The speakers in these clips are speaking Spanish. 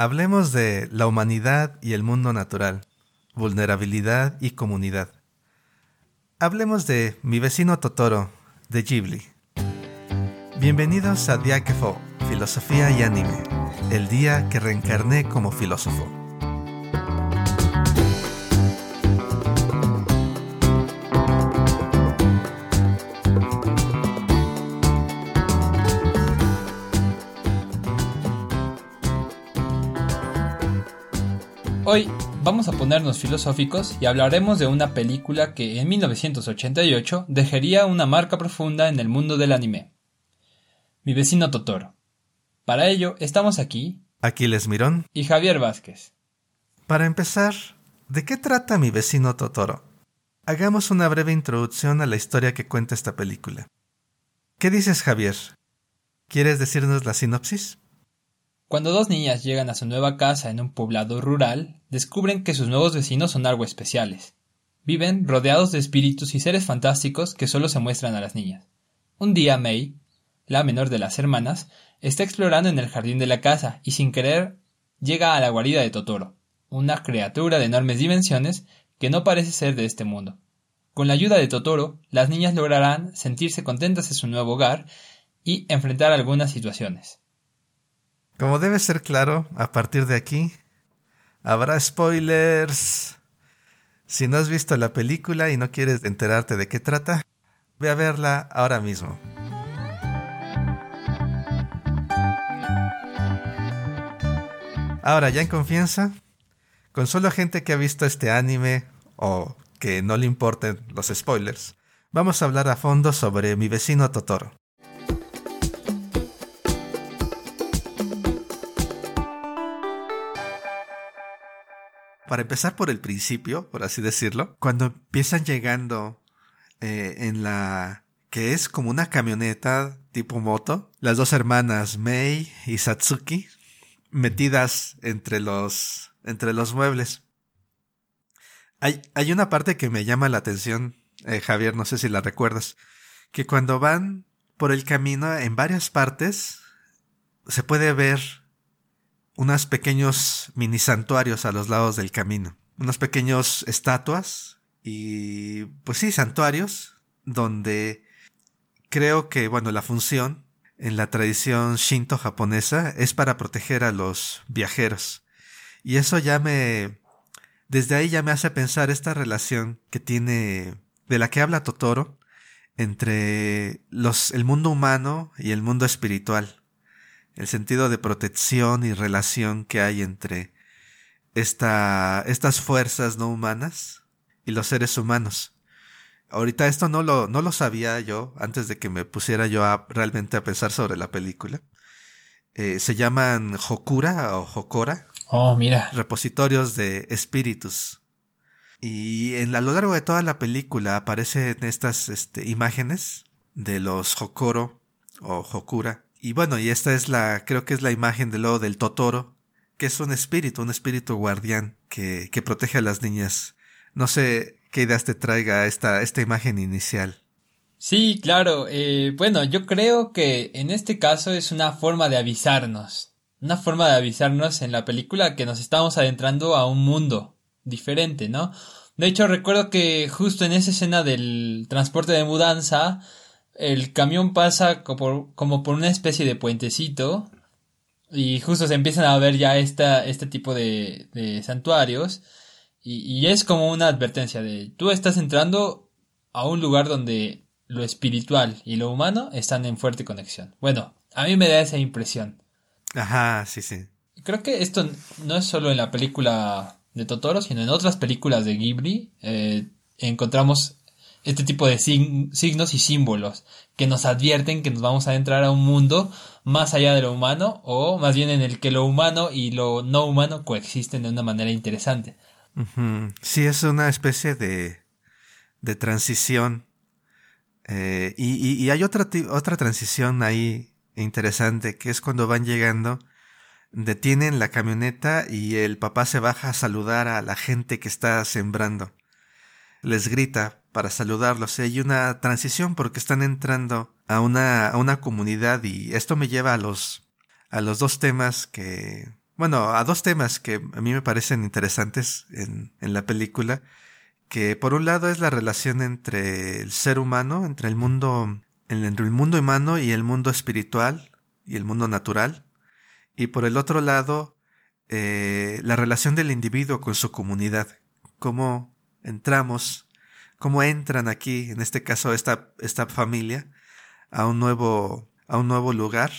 Hablemos de la humanidad y el mundo natural, vulnerabilidad y comunidad. Hablemos de Mi vecino Totoro, de Ghibli. Bienvenidos a Diakefo, Filosofía y Anime, el día que reencarné como filósofo. Hoy vamos a ponernos filosóficos y hablaremos de una película que en 1988 dejaría una marca profunda en el mundo del anime. Mi vecino Totoro. Para ello estamos aquí, Aquiles Mirón y Javier Vázquez. Para empezar, ¿de qué trata mi vecino Totoro? Hagamos una breve introducción a la historia que cuenta esta película. ¿Qué dices, Javier? ¿Quieres decirnos la sinopsis? Cuando dos niñas llegan a su nueva casa en un poblado rural, descubren que sus nuevos vecinos son algo especiales. Viven rodeados de espíritus y seres fantásticos que solo se muestran a las niñas. Un día May, la menor de las hermanas, está explorando en el jardín de la casa y sin querer llega a la guarida de Totoro, una criatura de enormes dimensiones que no parece ser de este mundo. Con la ayuda de Totoro, las niñas lograrán sentirse contentas en su nuevo hogar y enfrentar algunas situaciones. Como debe ser claro, a partir de aquí habrá spoilers. Si no has visto la película y no quieres enterarte de qué trata, ve a verla ahora mismo. Ahora, ya en confianza, con solo gente que ha visto este anime o que no le importen los spoilers, vamos a hablar a fondo sobre mi vecino Totoro. Para empezar por el principio, por así decirlo, cuando empiezan llegando eh, en la que es como una camioneta tipo moto, las dos hermanas Mei y Satsuki metidas entre los entre los muebles. Hay, hay una parte que me llama la atención, eh, Javier, no sé si la recuerdas, que cuando van por el camino en varias partes se puede ver unos pequeños mini santuarios a los lados del camino. Unos pequeños estatuas y pues sí, santuarios donde creo que, bueno, la función en la tradición shinto japonesa es para proteger a los viajeros. Y eso ya me... Desde ahí ya me hace pensar esta relación que tiene, de la que habla Totoro, entre los, el mundo humano y el mundo espiritual el sentido de protección y relación que hay entre esta, estas fuerzas no humanas y los seres humanos. Ahorita esto no lo, no lo sabía yo antes de que me pusiera yo a, realmente a pensar sobre la película. Eh, se llaman Hokura o Hokora. Oh, mira. Repositorios de espíritus. Y en, a lo largo de toda la película aparecen estas este, imágenes de los Hokoro o Hokura y bueno, y esta es la, creo que es la imagen de lo del Totoro, que es un espíritu, un espíritu guardián que, que protege a las niñas. No sé qué ideas te traiga esta, esta imagen inicial. Sí, claro. Eh, bueno, yo creo que en este caso es una forma de avisarnos. Una forma de avisarnos en la película que nos estamos adentrando a un mundo diferente, ¿no? De hecho, recuerdo que justo en esa escena del transporte de mudanza, el camión pasa como por, una especie de puentecito y justo se empiezan a ver ya esta, este tipo de, santuarios y, y, es como una advertencia de tú estás entrando a un lugar donde lo espiritual y lo humano están en fuerte conexión. Bueno, a mí me da esa impresión. Ajá, sí, sí. Creo que esto no es solo en la película de Totoro, sino en otras películas de Ghibli. Eh, encontramos este tipo de signos y símbolos que nos advierten que nos vamos a entrar a un mundo más allá de lo humano o más bien en el que lo humano y lo no humano coexisten de una manera interesante. Sí, es una especie de, de transición. Eh, y, y, hay otra, otra transición ahí interesante que es cuando van llegando, detienen la camioneta y el papá se baja a saludar a la gente que está sembrando. Les grita, para saludarlos. Hay una transición porque están entrando a una, a una comunidad y esto me lleva a los, a los dos temas que, bueno, a dos temas que a mí me parecen interesantes en, en la película, que por un lado es la relación entre el ser humano, entre el mundo, entre el mundo humano y el mundo espiritual y el mundo natural, y por el otro lado, eh, la relación del individuo con su comunidad, cómo entramos, cómo entran aquí, en este caso esta, esta familia, a un nuevo, a un nuevo lugar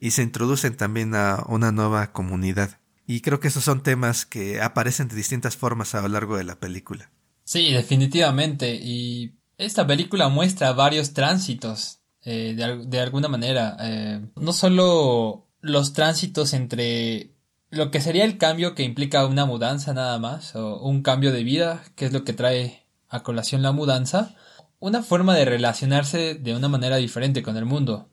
y se introducen también a una nueva comunidad. Y creo que esos son temas que aparecen de distintas formas a lo largo de la película. Sí, definitivamente. Y esta película muestra varios tránsitos, eh, de, alguna manera. Eh, no solo los tránsitos entre lo que sería el cambio que implica una mudanza nada más, o un cambio de vida, que es lo que trae a colación la mudanza, una forma de relacionarse de una manera diferente con el mundo.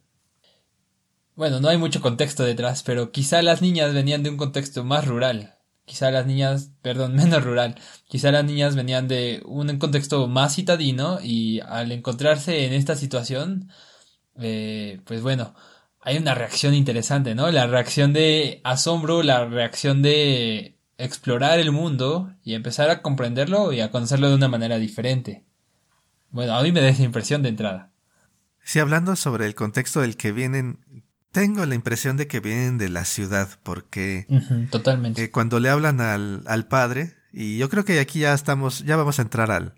Bueno, no hay mucho contexto detrás, pero quizá las niñas venían de un contexto más rural. Quizá las niñas, perdón, menos rural. Quizá las niñas venían de un contexto más citadino y al encontrarse en esta situación, eh, pues bueno, hay una reacción interesante, ¿no? La reacción de asombro, la reacción de explorar el mundo y empezar a comprenderlo y a conocerlo de una manera diferente. Bueno, a mí me da esa impresión de entrada. Sí, hablando sobre el contexto del que vienen, tengo la impresión de que vienen de la ciudad, porque totalmente. Eh, cuando le hablan al, al, padre, y yo creo que aquí ya estamos, ya vamos a entrar al,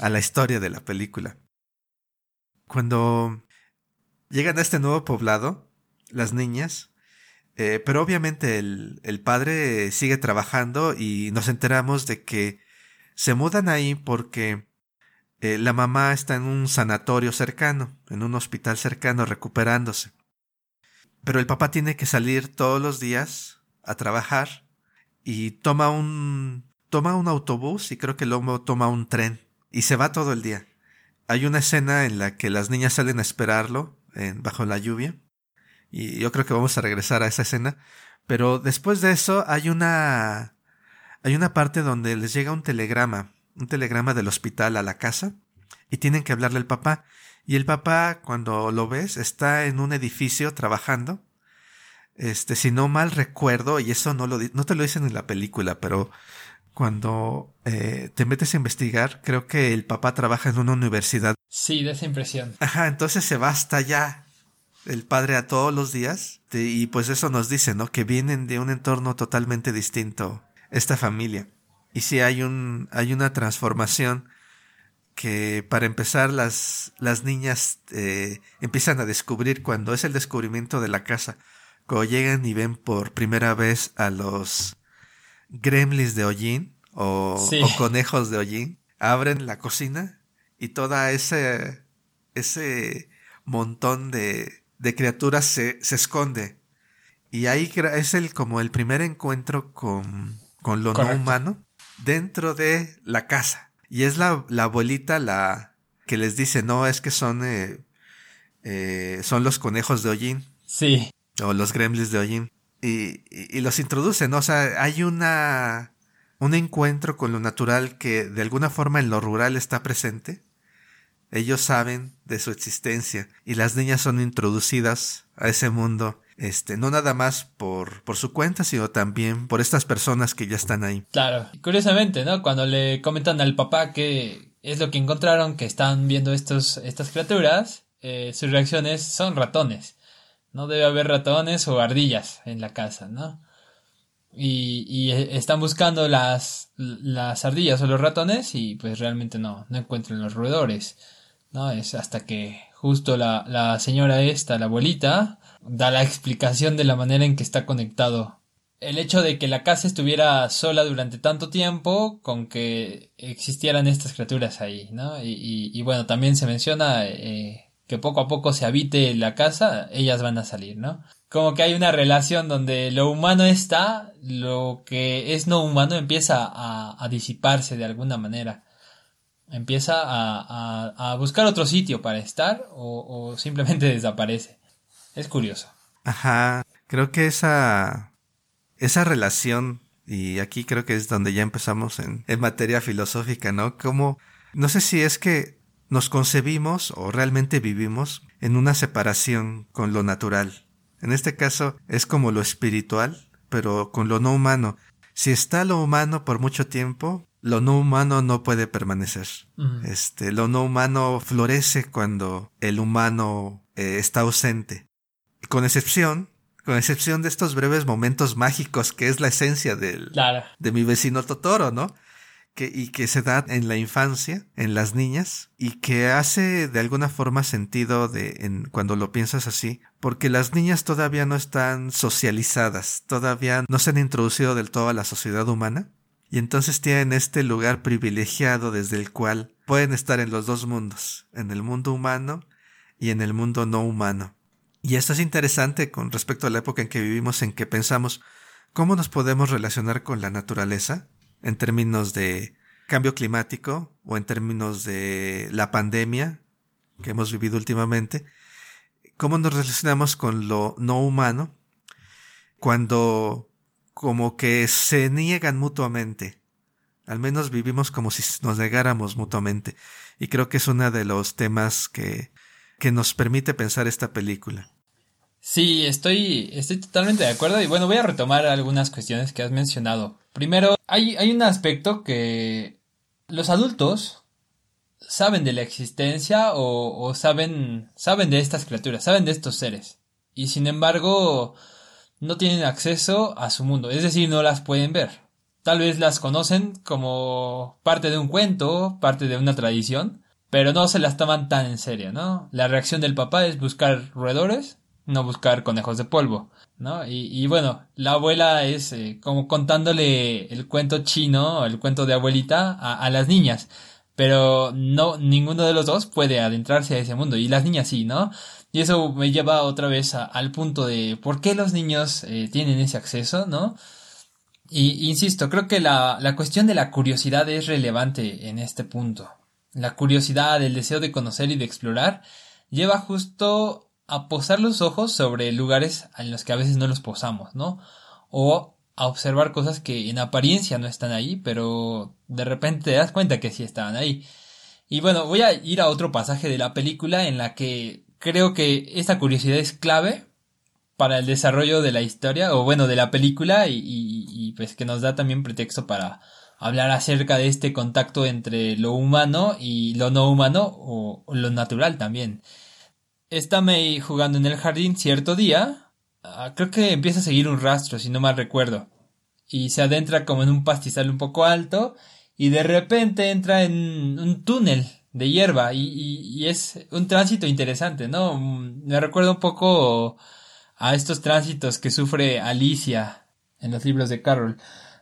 a la historia de la película. Cuando llegan a este nuevo poblado, las niñas, eh, pero obviamente el, el padre sigue trabajando y nos enteramos de que se mudan ahí porque eh, la mamá está en un sanatorio cercano, en un hospital cercano, recuperándose. Pero el papá tiene que salir todos los días a trabajar y toma un toma un autobús y creo que luego toma un tren y se va todo el día. Hay una escena en la que las niñas salen a esperarlo bajo la lluvia y yo creo que vamos a regresar a esa escena, pero después de eso hay una hay una parte donde les llega un telegrama un telegrama del hospital a la casa y tienen que hablarle al papá. Y el papá, cuando lo ves, está en un edificio trabajando. Este, si no mal recuerdo, y eso no lo no te lo dicen en la película, pero cuando eh, te metes a investigar, creo que el papá trabaja en una universidad. Sí, de esa impresión. Ajá, entonces se va hasta allá el padre a todos los días. Y pues eso nos dice, ¿no? Que vienen de un entorno totalmente distinto esta familia. Y sí hay un, hay una transformación que para empezar las, las niñas eh, empiezan a descubrir cuando es el descubrimiento de la casa. Cuando llegan y ven por primera vez a los gremlins de hollín o, conejos de hollín, abren la cocina y toda ese, ese montón de, de criaturas se, se esconde. Y ahí es el, como el primer encuentro con, con lo no humano dentro de la casa. Y es la, la abuelita la que les dice, no, es que son, eh, eh, son los conejos de hollín. Sí. O los gremlins de hollín. Y, y, los introducen, ¿no? O sea, hay una, un encuentro con lo natural que de alguna forma en lo rural está presente. Ellos saben de su existencia y las niñas son introducidas a ese mundo este, no nada más por, por su cuenta, sino también por estas personas que ya están ahí. Claro, curiosamente, ¿no? Cuando le comentan al papá que es lo que encontraron, que están viendo estos, estas criaturas, eh, sus reacciones son ratones. No debe haber ratones o ardillas en la casa, ¿no? Y, y están buscando las, las ardillas o los ratones y pues realmente no, no encuentran los roedores. ¿no? Es hasta que justo la, la señora esta, la abuelita, da la explicación de la manera en que está conectado. El hecho de que la casa estuviera sola durante tanto tiempo con que existieran estas criaturas ahí, ¿no? Y, y, bueno, también se menciona eh, que poco a poco se habite la casa, ellas van a salir, ¿no? Como que hay una relación donde lo humano está, lo que es no humano empieza a, a disiparse de alguna manera. Empieza a, a, buscar otro sitio para estar o, o simplemente desaparece. Es curioso. Ajá, creo que esa, esa relación, y aquí creo que es donde ya empezamos en, en materia filosófica, ¿no? Como, no sé si es que nos concebimos o realmente vivimos en una separación con lo natural. En este caso es como lo espiritual, pero con lo no humano. Si está lo humano por mucho tiempo, lo no humano no puede permanecer. Este, lo no humano florece cuando el humano eh, está ausente. Con excepción, con excepción de estos breves momentos mágicos que es la esencia del, de mi vecino Totoro, ¿no? Que, y que se da en la infancia, en las niñas, y que hace de alguna forma sentido de, en, cuando lo piensas así, porque las niñas todavía no están socializadas, todavía no se han introducido del todo a la sociedad humana, y entonces tienen este lugar privilegiado desde el cual pueden estar en los dos mundos, en el mundo humano y en el mundo no humano. Y esto es interesante con respecto a la época en que vivimos, en que pensamos cómo nos podemos relacionar con la naturaleza en términos de cambio climático o en términos de la pandemia que hemos vivido últimamente, cómo nos relacionamos con lo no humano cuando como que se niegan mutuamente. Al menos vivimos como si nos negáramos mutuamente. Y creo que es uno de los temas que, que nos permite pensar esta película. Sí, estoy, estoy totalmente de acuerdo y bueno, voy a retomar algunas cuestiones que has mencionado. Primero, hay, hay un aspecto que los adultos saben de la existencia o, saben, saben de estas criaturas, saben de estos seres. Y sin embargo, no tienen acceso a su mundo, es decir, no las pueden ver. Tal vez las conocen como parte de un cuento, parte de una tradición, pero no se las toman tan en serio, ¿no? La reacción del papá es buscar roedores, no buscar conejos de polvo, ¿no? Y, bueno, la abuela es eh, como contándole el cuento chino, el cuento de abuelita a, a, las niñas, pero no, ninguno de los dos puede adentrarse a ese mundo, y las niñas sí, ¿no? Y eso me lleva otra vez al punto de por qué los niños eh, tienen ese acceso, ¿no? Y insisto, creo que la, la cuestión de la curiosidad es relevante en este punto. La curiosidad, el deseo de conocer y de explorar, lleva justo a posar los ojos sobre lugares en los que a veces no los posamos, ¿no? O a observar cosas que en apariencia no están ahí, pero de repente te das cuenta que sí estaban ahí. Y bueno, voy a ir a otro pasaje de la película en la que creo que esta curiosidad es clave para el desarrollo de la historia, o bueno, de la película, y, pues que nos da también pretexto para hablar acerca de este contacto entre lo humano y lo no humano, o, lo natural también. Está May jugando en el jardín cierto día, ah, creo que empieza a seguir un rastro, si no mal recuerdo, y se adentra como en un pastizal un poco alto, y de repente entra en un túnel de hierba y, y, es un tránsito interesante, ¿no? Me recuerda un poco a estos tránsitos que sufre Alicia en los libros de Carroll,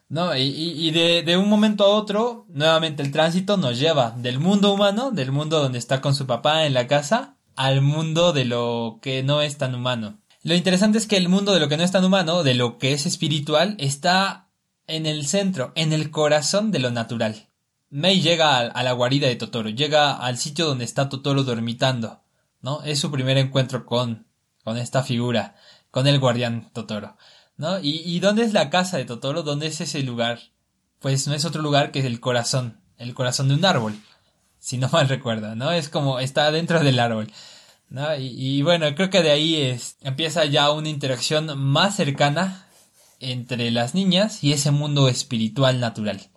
¿no? Y, y de, de, un momento a otro, nuevamente el tránsito nos lleva del mundo humano, del mundo donde está con su papá en la casa, al mundo de lo que no es tan humano. Lo interesante es que el mundo de lo que no es tan humano, de lo que es espiritual, está en el centro, en el corazón de lo natural. Mei llega a, la guarida de Totoro, llega al sitio donde está Totoro dormitando, ¿no? Es su primer encuentro con, con esta figura, con el guardián Totoro, ¿no? ¿Y, y dónde es la casa de Totoro? ¿Dónde es ese lugar? Pues no es otro lugar que el corazón, el corazón de un árbol, si no mal recuerdo, ¿no? Es como está dentro del árbol. ¿no? Y, y, bueno, creo que de ahí es, empieza ya una interacción más cercana entre las niñas y ese mundo espiritual natural.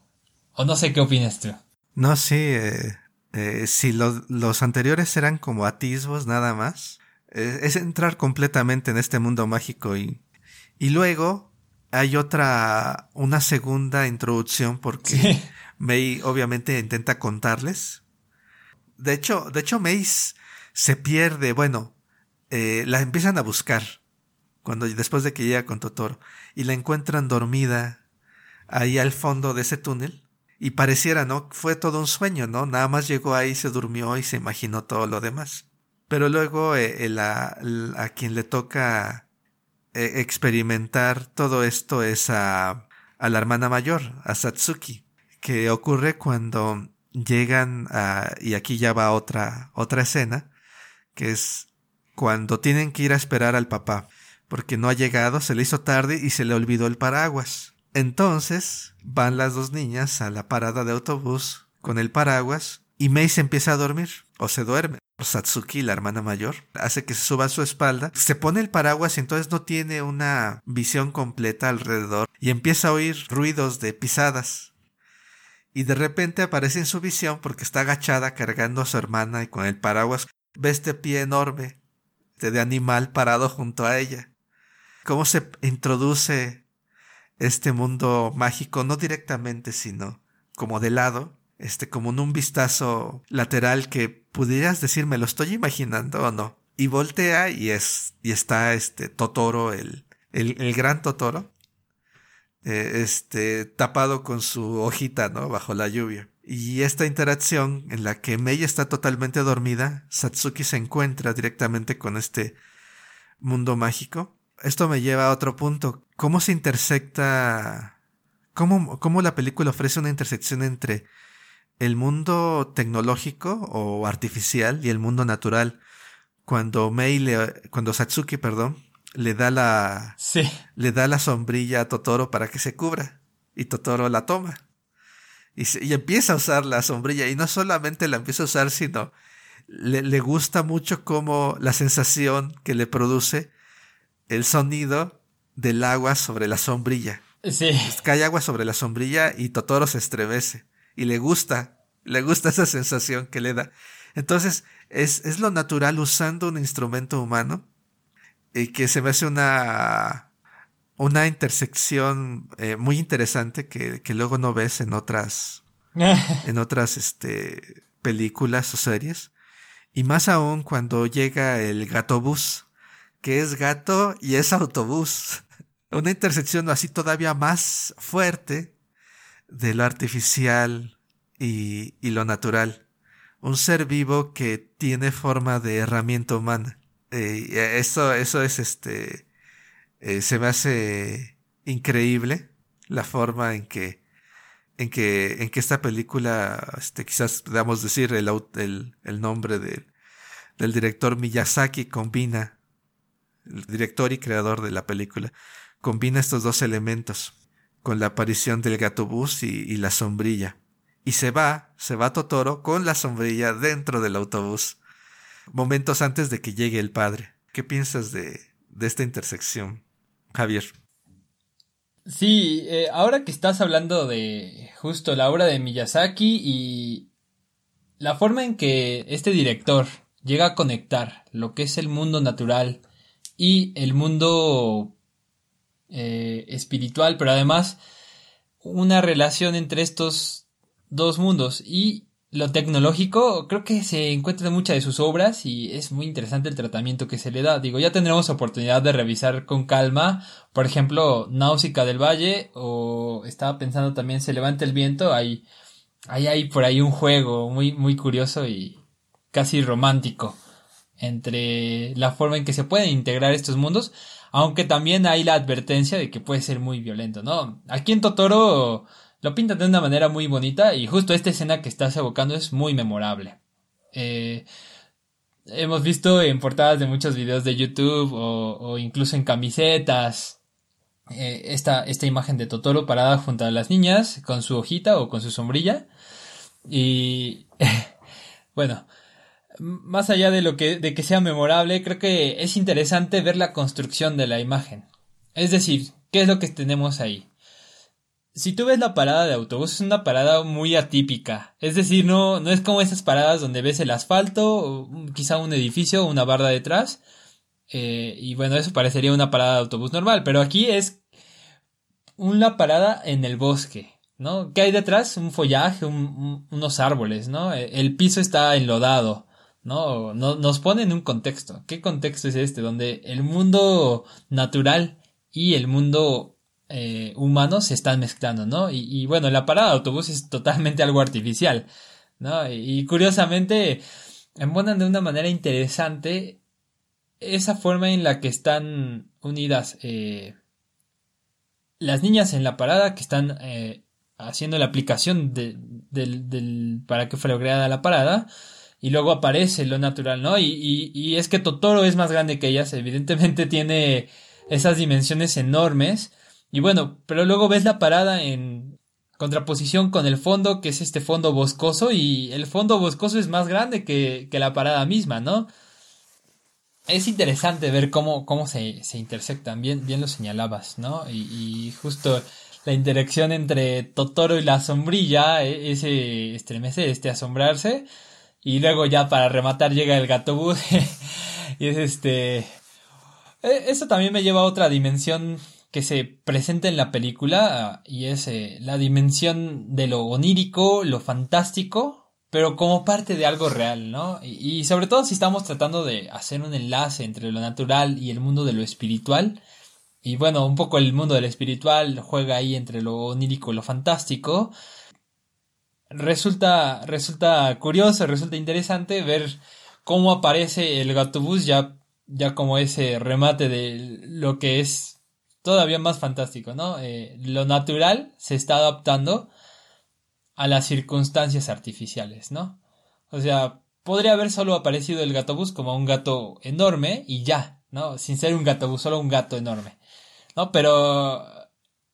O no sé qué opinas tú. No, sí. Eh, eh, si los anteriores eran como atisbos nada más, eh, es entrar completamente en este mundo mágico y, y luego hay otra, una segunda introducción porque May obviamente intenta contarles. De hecho, de hecho May se pierde, bueno, la empiezan a buscar cuando después de que llega con Totoro y la encuentran dormida ahí al fondo de ese túnel y pareciera, ¿no? Fue todo un sueño, ¿no? Nada más llegó ahí, se durmió y se imaginó todo lo demás. Pero luego eh, a quien le toca eh, experimentar todo esto es a, a la hermana mayor, a Satsuki, que ocurre cuando llegan a, y aquí ya va otra, otra escena, que es cuando tienen que ir a esperar al papá, porque no ha llegado, se le hizo tarde y se le olvidó el paraguas. Entonces van las dos niñas a la parada de autobús con el paraguas y May se empieza a dormir o se duerme. Satsuki, la hermana mayor, hace que se suba a su espalda, se pone el paraguas y entonces no tiene una visión completa alrededor y empieza a oír ruidos de pisadas. Y de repente aparece en su visión porque está agachada cargando a su hermana y con el paraguas ve este pie enorme de animal parado junto a ella. Cómo se introduce este mundo mágico, no directamente, sino como de lado, este, como en un vistazo lateral que pudieras decir, me lo estoy imaginando o no. Y voltea y es, y está este Totoro, el, el, gran Totoro, eh, este, tapado con su hojita, ¿no? Bajo la lluvia. Y esta interacción en la que Mei está totalmente dormida, Satsuki se encuentra directamente con este mundo mágico. Esto me lleva a otro punto. ¿Cómo se intersecta? ¿Cómo, cómo la película ofrece una intersección entre el mundo tecnológico o artificial y el mundo natural. Cuando Mei le, cuando Satsuki, perdón, le da la, sí. le da la sombrilla a Totoro para que se cubra y Totoro la toma. Y, y empieza a usar la sombrilla y no solamente la empieza a usar, sino le, le gusta mucho como la sensación que le produce el sonido del agua sobre la sombrilla. Sí. Cae agua sobre la sombrilla y Totoro se estremece y le gusta, le gusta esa sensación que le da. Entonces, es, es lo natural usando un instrumento humano y que se me hace una, una intersección eh, muy interesante que, que, luego no ves en otras, en otras, este, películas o series. Y más aún cuando llega el gatobús, que es gato y es autobús. Una intersección así todavía más fuerte de lo artificial y, y lo natural. Un ser vivo que tiene forma de herramienta humana. Eh, eso, eso es este, eh, se me hace increíble la forma en que, en que, en que esta película, este, quizás podamos decir el, el, el nombre del, del director Miyazaki combina, el director y creador de la película, combina estos dos elementos con la aparición del gatobús y, y la sombrilla. Y se va, se va Totoro con la sombrilla dentro del autobús, momentos antes de que llegue el padre. ¿Qué piensas de, de esta intersección, Javier? Sí, eh, ahora que estás hablando de justo la obra de Miyazaki y la forma en que este director llega a conectar lo que es el mundo natural y el mundo eh, espiritual, pero además una relación entre estos dos mundos y lo tecnológico creo que se encuentra en muchas de sus obras y es muy interesante el tratamiento que se le da. Digo, ya tendremos oportunidad de revisar con calma, por ejemplo, Náusica del Valle o estaba pensando también Se levanta el viento, hay, hay, hay por ahí un juego muy, muy curioso y casi romántico entre la forma en que se pueden integrar estos mundos, aunque también hay la advertencia de que puede ser muy violento, ¿no? Aquí en Totoro lo pintan de una manera muy bonita y justo esta escena que estás evocando es muy memorable. Eh, hemos visto en portadas de muchos videos de YouTube o, incluso en camisetas eh, esta, esta imagen de Totoro parada junto a las niñas con su hojita o con su sombrilla. Y bueno, más allá de lo que, de que sea memorable, creo que es interesante ver la construcción de la imagen. Es decir, ¿qué es lo que tenemos ahí? Si tú ves la parada de autobús, es una parada muy atípica. Es decir, no, no es como esas paradas donde ves el asfalto, quizá un edificio, una barda detrás. Eh, y bueno, eso parecería una parada de autobús normal, pero aquí es una parada en el bosque. ¿no? ¿Qué hay detrás? Un follaje, unos árboles, ¿no? El piso está enlodado. ¿no? Nos pone en un contexto. ¿Qué contexto es este? Donde el mundo natural y el mundo eh, humano se están mezclando, ¿no? Y, bueno, la parada de autobús es totalmente algo artificial, ¿no? Y, curiosamente embonan de una manera interesante esa forma en la que están unidas eh, las niñas en la parada que están eh, haciendo la aplicación de, del, para que fuera creada la parada y luego aparece lo natural, ¿no? Y, y, es que Totoro es más grande que ellas, evidentemente tiene esas dimensiones enormes. Y bueno, pero luego ves la parada en contraposición con el fondo, que es este fondo boscoso, y el fondo boscoso es más grande que, que la parada misma, ¿no? Es interesante ver cómo, cómo se, se intersectan, bien, bien lo señalabas, ¿no? Y, justo la interacción entre Totoro y la sombrilla, e, ese estremece, este asombrarse, y luego ya para rematar llega el gato bus, y es este... E, eso también me lleva a otra dimensión que se presenta en la película y es eh, la dimensión de lo onírico, lo fantástico, pero como parte de algo real, ¿no? Y, sobre todo si estamos tratando de hacer un enlace entre lo natural y el mundo de lo espiritual. Y bueno, un poco el mundo del espiritual juega ahí entre lo onírico y lo fantástico. Resulta, resulta curioso, resulta interesante ver cómo aparece el gatobús ya, ya como ese remate de lo que es todavía más fantástico, ¿no? Eh, lo natural se está adaptando a las circunstancias artificiales, ¿no? O sea, podría haber solo aparecido el gatobús como un gato enorme y ya, ¿no? Sin ser un gatobús, solo un gato enorme, ¿no? Pero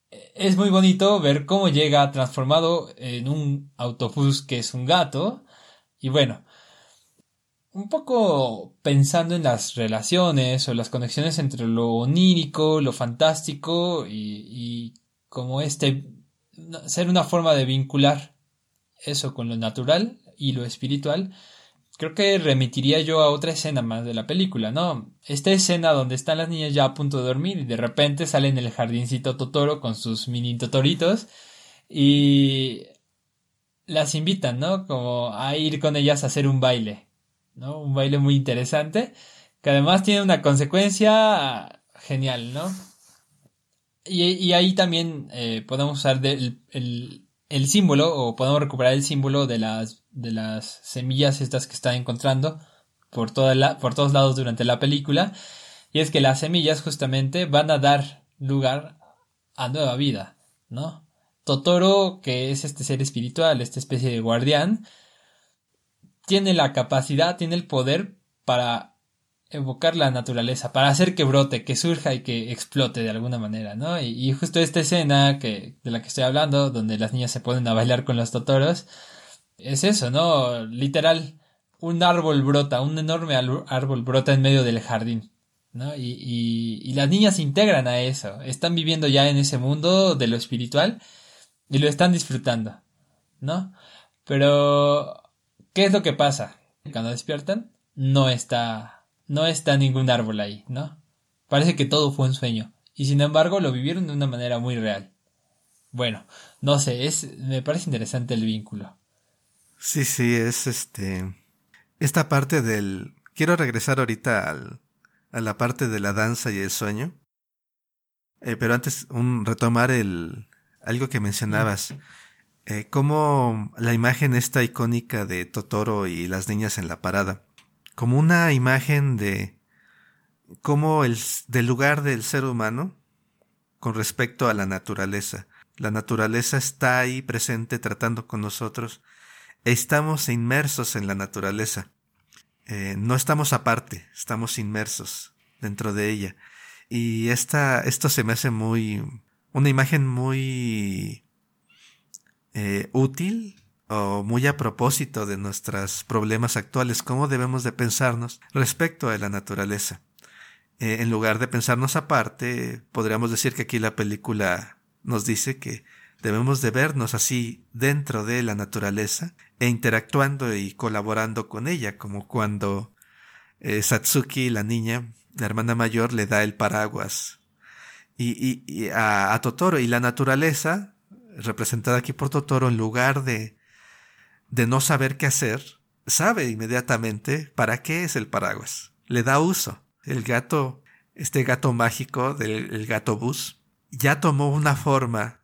eh, es muy bonito ver cómo llega transformado en un autobús que es un gato y bueno, un poco pensando en las relaciones o las conexiones entre lo onírico, lo fantástico y, y como este ser una forma de vincular eso con lo natural y lo espiritual, creo que remitiría yo a otra escena más de la película, ¿no? Esta escena donde están las niñas ya a punto de dormir y de repente salen el jardincito Totoro con sus mini totoritos y las invitan, ¿no? Como a ir con ellas a hacer un baile. ¿No? Un baile muy interesante, que además tiene una consecuencia genial, ¿no? Y, ahí también eh, podemos usar el, símbolo, o podemos recuperar el símbolo de las, de las semillas estas que están encontrando por, toda la, por todos lados durante la película, y es que las semillas justamente van a dar lugar a nueva vida, ¿no? Totoro, que es este ser espiritual, esta especie de guardián, tiene la capacidad, tiene el poder para evocar la naturaleza, para hacer que brote, que surja y que explote de alguna manera, ¿no? Y, justo esta escena que, de la que estoy hablando, donde las niñas se ponen a bailar con los totoros, es eso, ¿no? Literal, un árbol brota, un enorme árbol brota en medio del jardín, ¿no? Y, y, y las niñas se integran a eso, están viviendo ya en ese mundo de lo espiritual y lo están disfrutando, ¿no? Pero ¿Qué es lo que pasa? Cuando despiertan, no está, no está ningún árbol ahí, ¿no? Parece que todo fue un sueño. Y sin embargo lo vivieron de una manera muy real. Bueno, no sé, es, me parece interesante el vínculo. Sí, sí, es este, esta parte del, quiero regresar ahorita al, a la parte de la danza y el sueño. Eh, pero antes, un retomar el, algo que mencionabas eh, como la imagen esta icónica de Totoro y las niñas en la parada, como una imagen de cómo el del lugar del ser humano con respecto a la naturaleza. La naturaleza está ahí presente tratando con nosotros. Estamos inmersos en la naturaleza. Eh, no estamos aparte, estamos inmersos dentro de ella. Y esta, esto se me hace muy, una imagen muy eh, útil o muy a propósito de nuestros problemas actuales, cómo debemos de pensarnos respecto a la naturaleza. Eh, en lugar de pensarnos aparte, podríamos decir que aquí la película nos dice que debemos de vernos así dentro de la naturaleza e interactuando y colaborando con ella, como cuando eh, Satsuki, la niña, la hermana mayor, le da el paraguas y, y, a, a Totoro y la naturaleza representada aquí por Totoro, en lugar de, de no saber qué hacer, sabe inmediatamente para qué es el paraguas. Le da uso. El gato, este gato mágico del gato bus, ya tomó una forma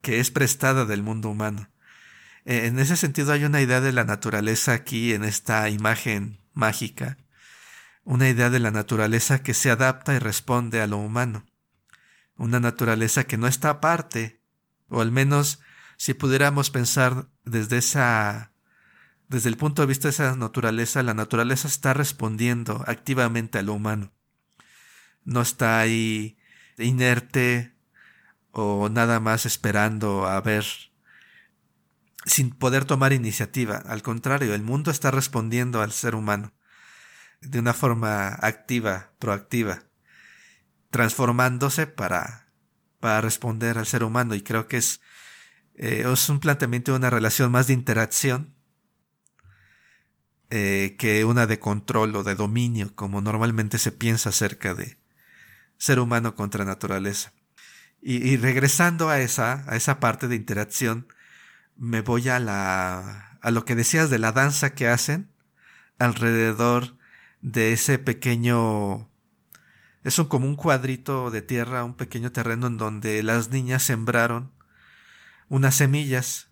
que es prestada del mundo humano. E, en ese sentido hay una idea de la naturaleza aquí en esta imagen mágica, una idea de la naturaleza que se adapta y responde a lo humano, una naturaleza que no está aparte o al menos si pudiéramos pensar desde esa desde el punto de vista de esa naturaleza, la naturaleza está respondiendo activamente a lo humano. No está ahí inerte o nada más esperando a ver sin poder tomar iniciativa. Al contrario, el mundo está respondiendo al ser humano de una forma activa, proactiva, transformándose para, para responder al ser humano. Y creo que es, eh, es un planteamiento de una relación más de interacción eh, que una de control o de dominio, como normalmente se piensa acerca de ser humano contra naturaleza. Y, regresando a esa, a esa parte de interacción, me voy a la, a lo que decías de la danza que hacen alrededor de ese pequeño, es un, como un cuadrito de tierra, un pequeño terreno en donde las niñas sembraron unas semillas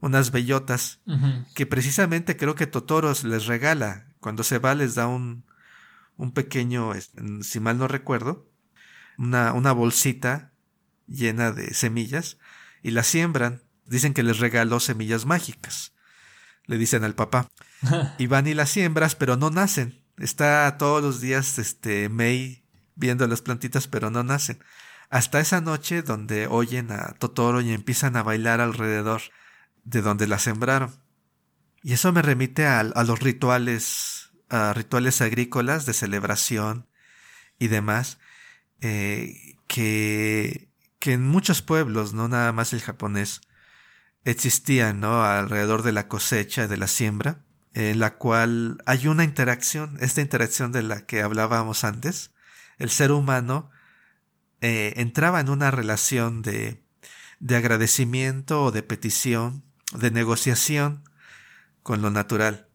unas bellotas que precisamente creo que Totoros les regala. Cuando se va les da un, un pequeño, si mal no recuerdo, una, una bolsita llena de semillas y la siembran. Dicen que les regaló semillas mágicas. Le dicen al papá. y van y las siembras, pero no nacen. Está todos los días este May viendo las plantitas, pero no nacen. Hasta esa noche donde oyen a Totoro y empiezan a bailar alrededor de donde la sembraron. Y eso me remite a, los rituales, a rituales agrícolas de celebración y demás, eh, que, que en muchos pueblos, no nada más el japonés, existían, ¿no? Alrededor de la cosecha, de la siembra, en la cual hay una interacción, esta interacción de la que hablábamos antes, el ser humano eh, entraba en una relación de, de agradecimiento o de petición de negociación con lo natural.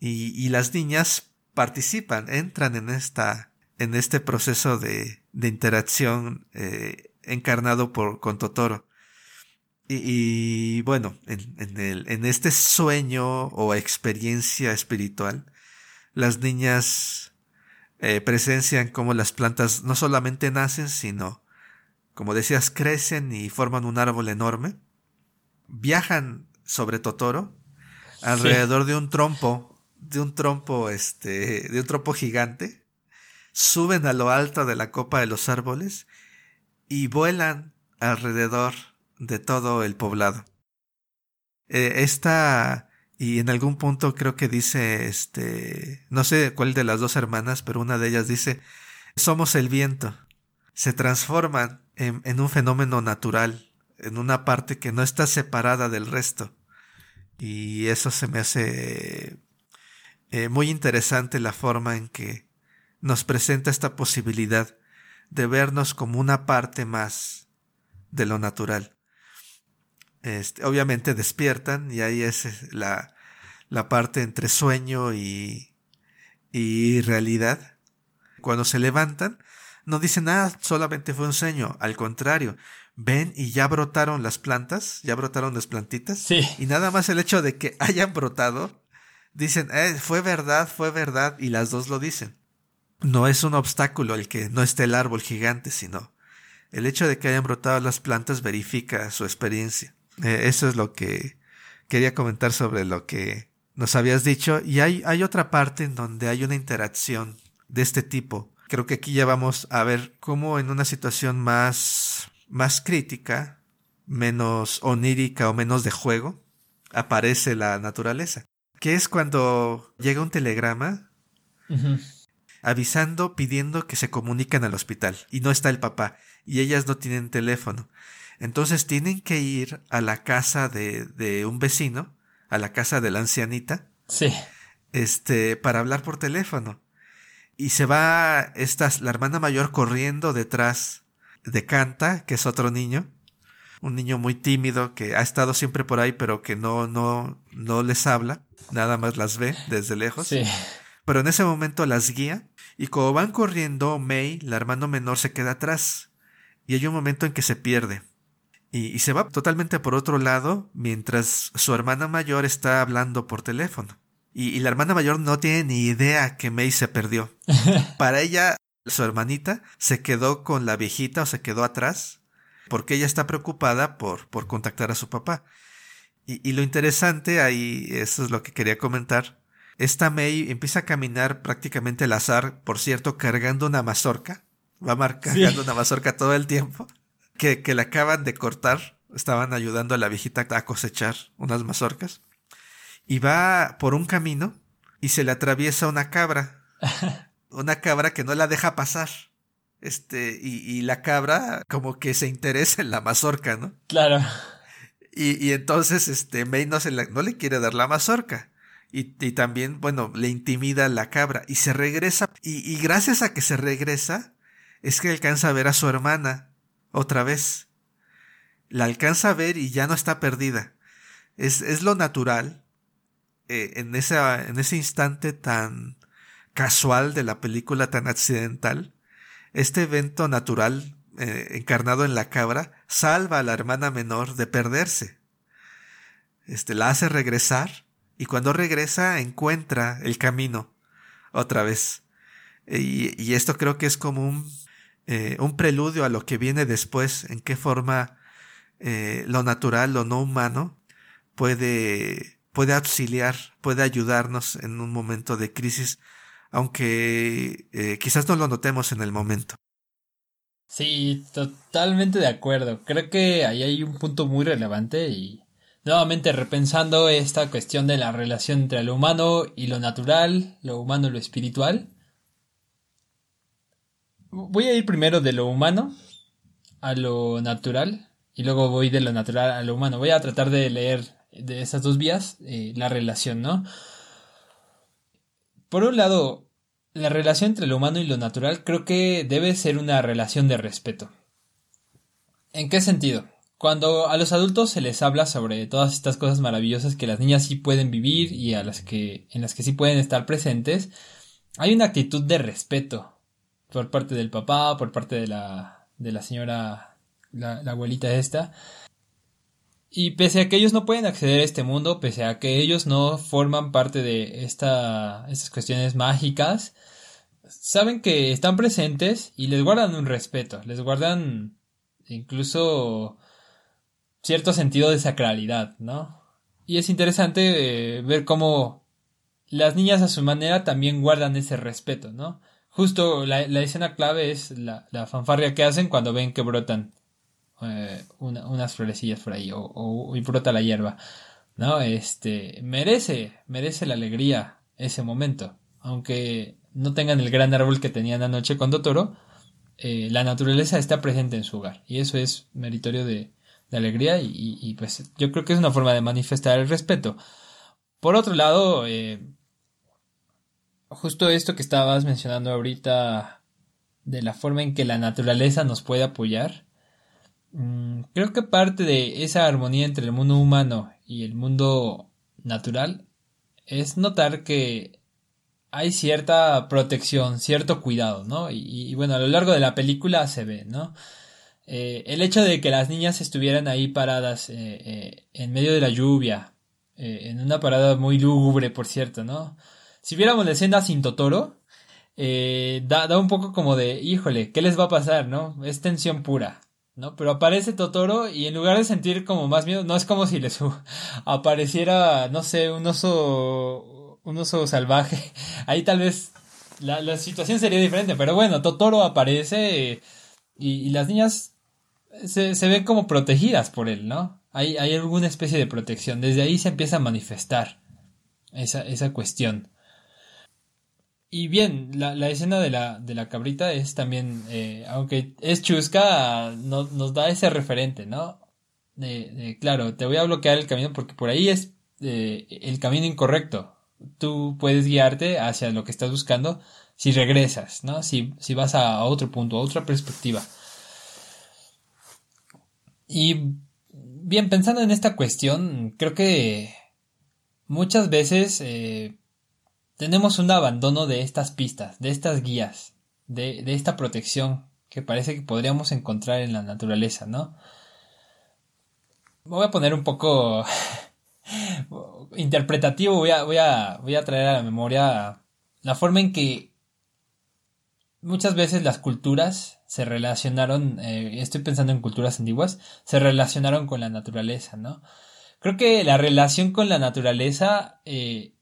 Y, las niñas participan, entran en esta, en este proceso de, de interacción eh, encarnado por, con Totoro. Y, bueno, en, en, el, en este sueño o experiencia espiritual, las niñas eh, presencian cómo las plantas no solamente nacen, sino, como decías, crecen y forman un árbol enorme viajan sobre Totoro alrededor de un trompo, de un trompo, este, de un trompo gigante, suben a lo alto de la copa de los árboles y vuelan alrededor de todo el poblado. Eh, esta, y en algún punto creo que dice, este, no sé cuál de las dos hermanas, pero una de ellas dice, somos el viento. Se transforman en un fenómeno natural en una parte que no está separada del resto. Y eso se me hace eh, muy interesante la forma en que nos presenta esta posibilidad de vernos como una parte más de lo natural. Este, obviamente despiertan y ahí es la, la parte entre sueño y, y realidad. Cuando se levantan, no dicen nada, ah, solamente fue un sueño, al contrario, ven y ya brotaron las plantas, ya brotaron las plantitas. Sí. Y nada más el hecho de que hayan brotado, dicen, eh, fue verdad, fue verdad, y las dos lo dicen. No es un obstáculo el que no esté el árbol gigante, sino el hecho de que hayan brotado las plantas verifica su experiencia. Eh, eso es lo que quería comentar sobre lo que nos habías dicho. Y hay, hay otra parte en donde hay una interacción de este tipo. Creo que aquí ya vamos a ver cómo en una situación más más crítica, menos onírica o menos de juego, aparece la naturaleza. Que es cuando llega un telegrama avisando, pidiendo que se comuniquen al hospital y no está el papá y ellas no tienen teléfono. Entonces tienen que ir a la casa de, de un vecino, a la casa de la ancianita. Sí. Este, para hablar por teléfono. Y se va esta, la hermana mayor corriendo detrás de Canta, que es otro niño, un niño muy tímido que ha estado siempre por ahí, pero que no, no, no les habla, nada más las ve desde lejos. Sí. Pero en ese momento las guía y como van corriendo, May, la hermano menor, se queda atrás y hay un momento en que se pierde. Y, se va totalmente por otro lado mientras su hermana mayor está hablando por teléfono. Y, y, la hermana mayor no tiene ni idea que May se perdió. Para ella su hermanita se quedó con la viejita o se quedó atrás porque ella está preocupada por, por contactar a su papá. Y, y lo interesante ahí, eso es lo que quería comentar, esta May empieza a caminar prácticamente al azar, por cierto, cargando una mazorca. Va cargando una mazorca todo el tiempo. Que, que la acaban de cortar estaban ayudando a la viejita a cosechar unas mazorcas, y va por un camino y se le atraviesa una cabra, una cabra que no la deja pasar. Este, y, y la cabra como que se interesa en la mazorca, ¿no? Claro. Y, y entonces, este, May no, se la, no le quiere dar la mazorca. Y, y, también, bueno, le intimida la cabra. Y se regresa. Y, y, gracias a que se regresa, es que alcanza a ver a su hermana otra vez. La alcanza a ver y ya no está perdida. Es, es lo natural. Eh, en, esa, en ese instante tan casual de la película, tan accidental. Este evento natural eh, encarnado en la cabra, salva a la hermana menor de perderse. Este, la hace regresar y cuando regresa encuentra el camino otra vez. Y, y esto creo que es como un, eh, un, preludio a lo que viene después, en qué forma eh, lo natural, lo no humano, puede, puede auxiliar, puede ayudarnos en un momento de crisis, aunque eh, quizás no lo notemos en el momento. Sí, totalmente de acuerdo. Creo que ahí hay un punto muy relevante y nuevamente repensando esta cuestión de la relación entre lo humano y lo natural, lo humano y lo espiritual. Voy a ir primero de lo humano a lo natural y luego voy de lo natural a lo humano. Voy a tratar de leer de esas dos vías eh, la relación, ¿no? Por un lado, la relación entre lo humano y lo natural creo que debe ser una relación de respeto. ¿En qué sentido? Cuando a los adultos se les habla sobre todas estas cosas maravillosas que las niñas sí pueden vivir y a las que en las que sí pueden estar presentes, hay una actitud de respeto por parte del papá, por parte de la de la señora la, abuelita esta. Y pese a que ellos no pueden acceder a este mundo, pese a que ellos no forman parte de esta, estas cuestiones mágicas, saben que están presentes y les guardan un respeto, les guardan incluso cierto sentido de sacralidad, ¿no? Y es interesante eh, ver cómo las niñas a su manera también guardan ese respeto, ¿no? Justo la, la escena clave es la, la, fanfarria que hacen cuando ven que brotan eh, una, unas florecillas por ahí o, o, y brota la hierba, ¿no? Este, merece, merece la alegría ese momento, aunque no tengan el gran árbol que tenían anoche con Totoro, eh, la naturaleza está presente en su hogar. Y eso es meritorio de, de alegría y, y, pues yo creo que es una forma de manifestar el respeto. Por otro lado, eh, justo esto que estabas mencionando ahorita de la forma en que la naturaleza nos puede apoyar, mmm, creo que parte de esa armonía entre el mundo humano y el mundo natural es notar que hay cierta protección, cierto cuidado, ¿no? Y, bueno, a lo largo de la película se ve, ¿no? Eh, el hecho de que las niñas estuvieran ahí paradas eh, eh, en medio de la lluvia, en una parada muy lúgubre, por cierto, ¿no? Si viéramos la escena sin Totoro, eh, da, da un poco como de, híjole, ¿qué les va a pasar, no? Es tensión pura. ¿no? Pero aparece Totoro y en lugar de sentir como más miedo, no es como si les apareciera, no sé, un oso un oso salvaje. Ahí tal vez la, la, situación sería diferente, pero bueno, Totoro aparece y, y las niñas se, se, ven como protegidas por él, ¿no? Hay, hay alguna especie de protección. Desde ahí se empieza a manifestar esa, esa cuestión. Y bien, la, la escena de la, de la cabrita es también, eh, aunque es chusca, no, nos da ese referente, ¿no? Claro, te voy a bloquear el camino porque por ahí es eh, el camino incorrecto tú puedes guiarte hacia lo que estás buscando si regresas, ¿no? Si, si vas a otro punto, a otra perspectiva. Y bien, pensando en esta cuestión, creo que muchas veces eh, tenemos un abandono de estas pistas, de estas guías, de, esta protección que parece que podríamos encontrar en la naturaleza, ¿no? Voy a poner un poco interpretativo voy a traer a la memoria la forma en que muchas veces las culturas se relacionaron, eh, estoy pensando en culturas antiguas, se relacionaron con la naturaleza, ¿no? Creo que la relación con la naturaleza eh,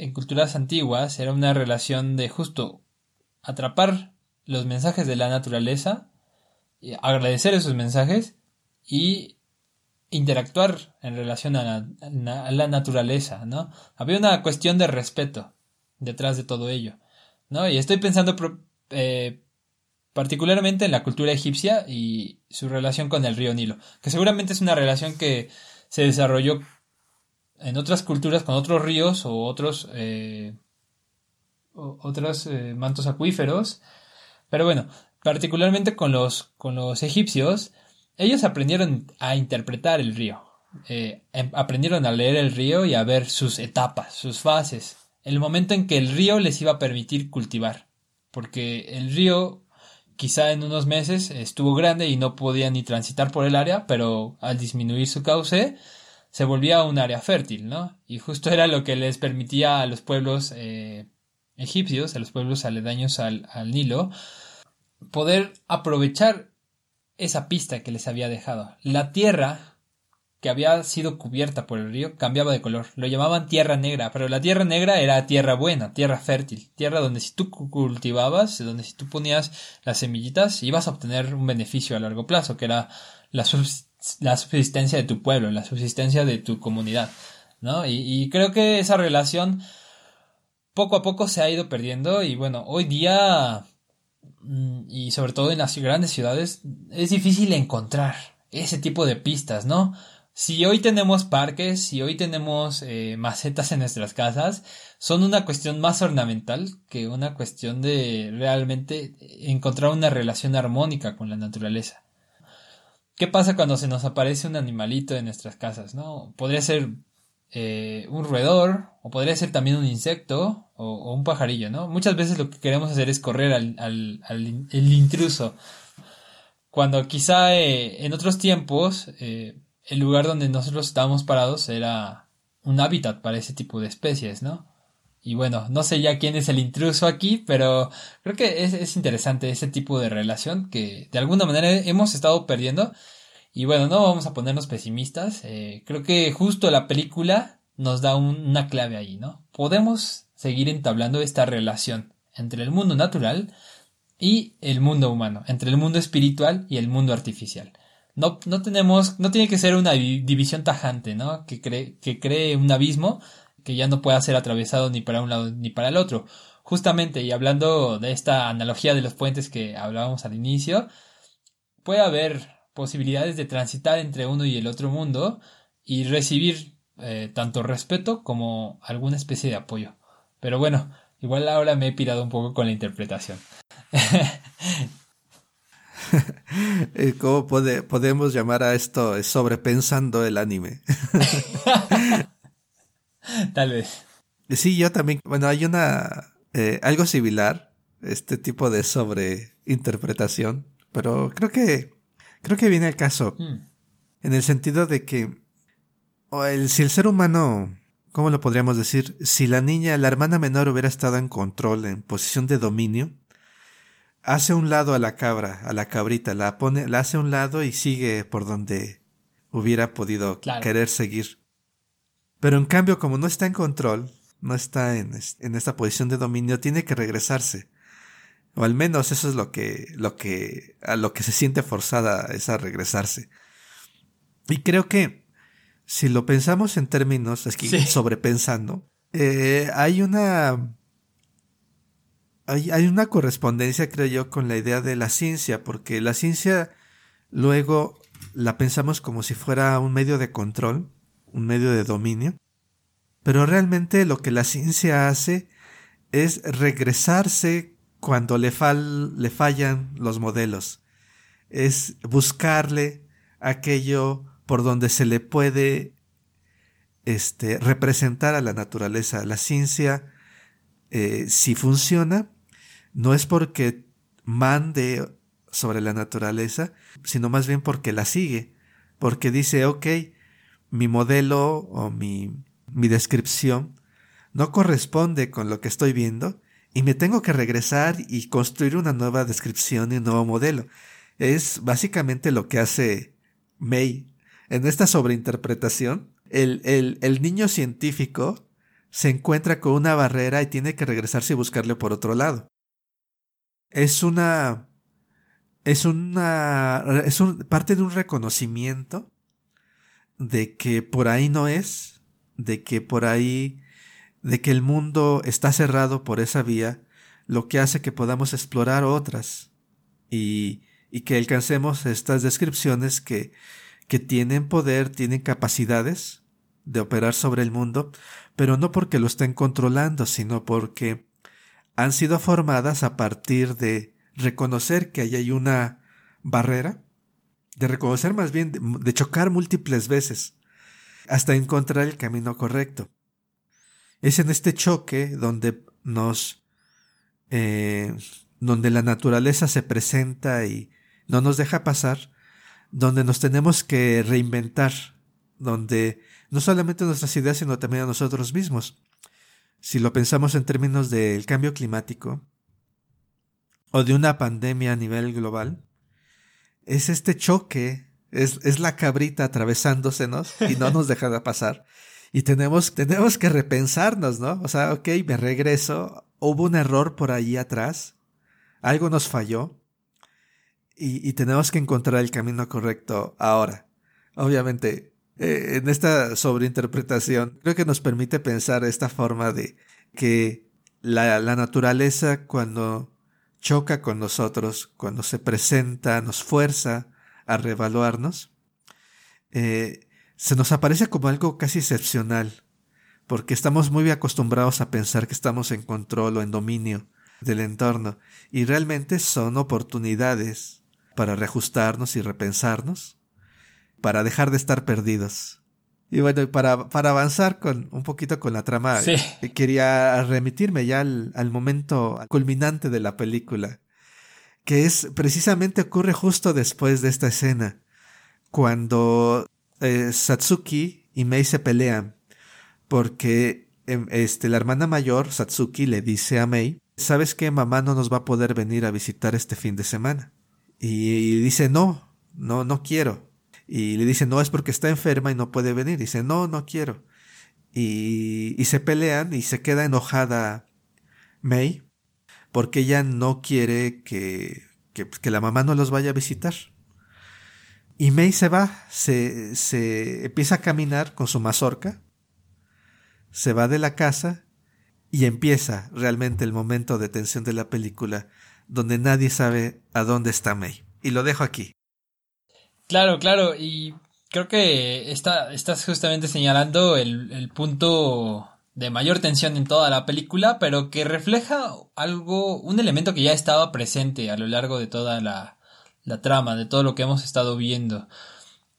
en culturas antiguas era una relación de justo atrapar los mensajes de la naturaleza, agradecer esos mensajes y interactuar en relación a la, naturaleza, ¿no? Había una cuestión de respeto detrás de todo ello, ¿no? Y estoy pensando eh, particularmente en la cultura egipcia y su relación con el río Nilo, que seguramente es una relación que se desarrolló en otras culturas con otros ríos o otros eh, otros eh, mantos acuíferos, pero bueno, particularmente con los con los egipcios ellos aprendieron a interpretar el río, eh, em, aprendieron a leer el río y a ver sus etapas, sus fases, el momento en que el río les iba a permitir cultivar, porque el río quizá en unos meses estuvo grande y no podía ni transitar por el área, pero al disminuir su cauce se volvía un área fértil, ¿no? Y justo era lo que les permitía a los pueblos eh, egipcios, a los pueblos aledaños al, Nilo, poder aprovechar esa pista que les había dejado. La tierra que había sido cubierta por el río cambiaba de color. Lo llamaban tierra negra, pero la tierra negra era tierra buena, tierra fértil, tierra donde si tú cultivabas, donde si tú ponías las semillitas, ibas a obtener un beneficio a largo plazo, que era la, subsistencia de tu pueblo, la subsistencia de tu comunidad. ¿no? Y, y creo que esa relación poco a poco se ha ido perdiendo y bueno, hoy día Mm, y sobre todo en las grandes ciudades es difícil encontrar ese tipo de pistas, ¿no? Si hoy tenemos parques, si hoy tenemos eh, macetas en nuestras casas, son una cuestión más ornamental que una cuestión de realmente encontrar una relación armónica con la naturaleza. ¿Qué pasa cuando se nos aparece un animalito en nuestras casas? ¿no? Podría ser eh, un roedor, o podría ser también un insecto, o, un pajarillo, ¿no? Muchas veces lo que queremos hacer es correr al, al, el intruso. Cuando quizá eh, en otros tiempos eh, el lugar donde nosotros estábamos parados era un hábitat para ese tipo de especies, ¿no? Y bueno, no sé ya quién es el intruso aquí, pero creo que es, es interesante ese tipo de relación que de alguna manera hemos estado perdiendo y bueno, no vamos a ponernos pesimistas. Eh, creo que justo la película nos da una clave ahí, ¿no? Podemos seguir entablando esta relación entre el mundo natural y el mundo humano, entre el mundo espiritual y el mundo artificial. No, no tenemos, no tiene que ser una división tajante, ¿no? Que cree, que cree un abismo que ya no pueda ser atravesado ni para un lado ni para el otro. Justamente, y hablando de esta analogía de los puentes que hablábamos al inicio, puede haber posibilidades de transitar entre uno y el otro mundo y recibir eh, tanto respeto como alguna especie de apoyo. Pero bueno, igual ahora me he pirado un poco con la interpretación. Eh, ¿Cómo podemos llamar a esto sobrepensando el anime? Tal vez. Sí, yo también. Bueno, hay una. Eh, algo similar, este tipo de sobreinterpretación, pero creo que Creo que viene el caso. Hmm. En el sentido de que el, si el ser humano, ¿cómo lo podríamos decir? Si la niña, la hermana menor hubiera estado en control, en posición de dominio, hace un lado a la cabra, a la cabrita, la pone, la hace a un lado y sigue por donde hubiera podido querer seguir. Pero en cambio, como no está en control, no está en, en esta posición de dominio, tiene que regresarse. O al menos eso es lo que, lo que, a lo que se siente forzada es a regresarse. Y creo que si lo pensamos en términos, es que sobrepensando, eh, hay una, hay, hay una correspondencia, creo yo, con la idea de la ciencia, porque la ciencia luego la pensamos como si fuera un medio de control, un medio de dominio, pero realmente lo que la ciencia hace es regresarse cuando le, le fallan los modelos. Es buscarle aquello por donde se le puede este, representar a la naturaleza. La ciencia, eh, si funciona, no es porque mande sobre la naturaleza, sino más bien porque la sigue, porque dice, ok, mi modelo o mi, mi descripción no corresponde con lo que estoy viendo, y me tengo que regresar y construir una nueva descripción y un nuevo modelo. Es básicamente lo que hace May. En esta sobreinterpretación, el, el, el niño científico se encuentra con una barrera y tiene que regresarse y buscarle por otro lado. Es una es una, es un, parte de un reconocimiento de que por ahí no es, de que por ahí, de que el mundo está cerrado por esa vía, lo que hace que podamos explorar otras y, y que alcancemos estas descripciones que, que tienen poder, tienen capacidades de operar sobre el mundo, pero no porque lo estén controlando, sino porque han sido formadas a partir de reconocer que ahí hay una barrera, de reconocer más bien, de, chocar múltiples veces, hasta encontrar el camino correcto. Es en este choque donde nos, eh, donde la naturaleza se presenta y no nos deja pasar, donde nos tenemos que reinventar, donde no solamente nuestras ideas, sino también a nosotros mismos. Si lo pensamos en términos del cambio climático, o de una pandemia a nivel global, es este choque, es, es la cabrita atravesándosenos y no nos deja pasar. Y tenemos, tenemos que repensarnos, ¿no? O sea, ok, me regreso, hubo un error por ahí atrás, algo nos falló, y, y tenemos que encontrar el camino correcto ahora. Obviamente, eh, en esta sobreinterpretación, creo que nos permite pensar esta forma de que la, la naturaleza cuando choca con nosotros, cuando se presenta, nos fuerza a reevaluarnos, eh, se nos aparece como algo casi excepcional, porque estamos muy acostumbrados a pensar que estamos en control o en dominio del entorno, y realmente son oportunidades para reajustarnos y repensarnos, para dejar de estar perdidos. Y bueno, para, para avanzar con un poquito con la trama, eh, quería remitirme ya al, al, momento culminante de la película, que es precisamente ocurre justo después de esta escena, cuando eh, Satsuki y Mei se pelean, porque em, este, la hermana mayor, Satsuki, le dice a Mei, ¿sabes que mamá no nos va a poder venir a visitar este fin de semana? Y, y dice, no, no, no quiero. Y le dice, no, es porque está enferma y no puede venir. dice, no, no quiero. Y, y se pelean y se queda enojada May porque ella no quiere que, que, que, la mamá no los vaya a visitar. Y May se va, se, se empieza a caminar con su mazorca, se va de la casa y empieza realmente el momento de tensión de la película donde nadie sabe a dónde está May. Y lo dejo aquí. Claro, claro, y creo que está, estás justamente señalando el, el punto de mayor tensión en toda la película, pero que refleja algo, un elemento que ya estaba presente a lo largo de toda la, la trama, de todo lo que hemos estado viendo.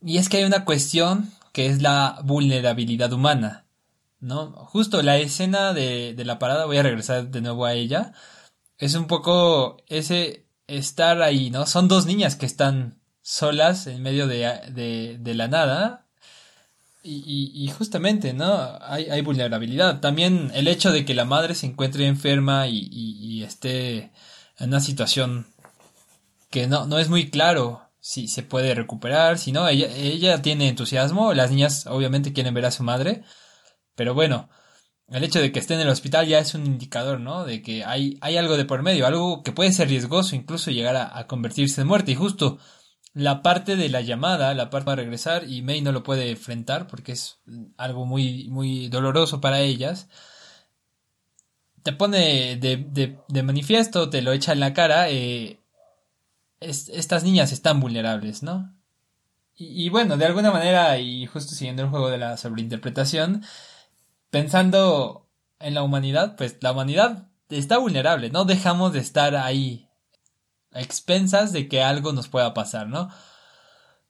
Y es que hay una cuestión que es la vulnerabilidad humana. ¿No? Justo la escena de, de la parada, voy a regresar de nuevo a ella. Es un poco ese estar ahí, ¿no? Son dos niñas que están solas en medio de, de, la nada. Y, y, justamente, ¿no? Hay, hay, vulnerabilidad. También el hecho de que la madre se encuentre enferma y, y, esté en una situación que no, no es muy claro si se puede recuperar, si no, ella, ella tiene entusiasmo, las niñas obviamente quieren ver a su madre, pero bueno, el hecho de que esté en el hospital ya es un indicador, ¿no? De que hay, hay algo de por medio, algo que puede ser riesgoso, incluso llegar a, a convertirse en muerte. Y justo la parte de la llamada, la parte para regresar, y May no lo puede enfrentar porque es algo muy, muy doloroso para ellas. Te pone de, de, manifiesto, te lo echa en la cara. Eh, estas niñas están vulnerables, ¿no? Y, y, bueno, de alguna manera, y justo siguiendo el juego de la sobreinterpretación, pensando en la humanidad, pues la humanidad está vulnerable, no dejamos de estar ahí a expensas de que algo nos pueda pasar, ¿no?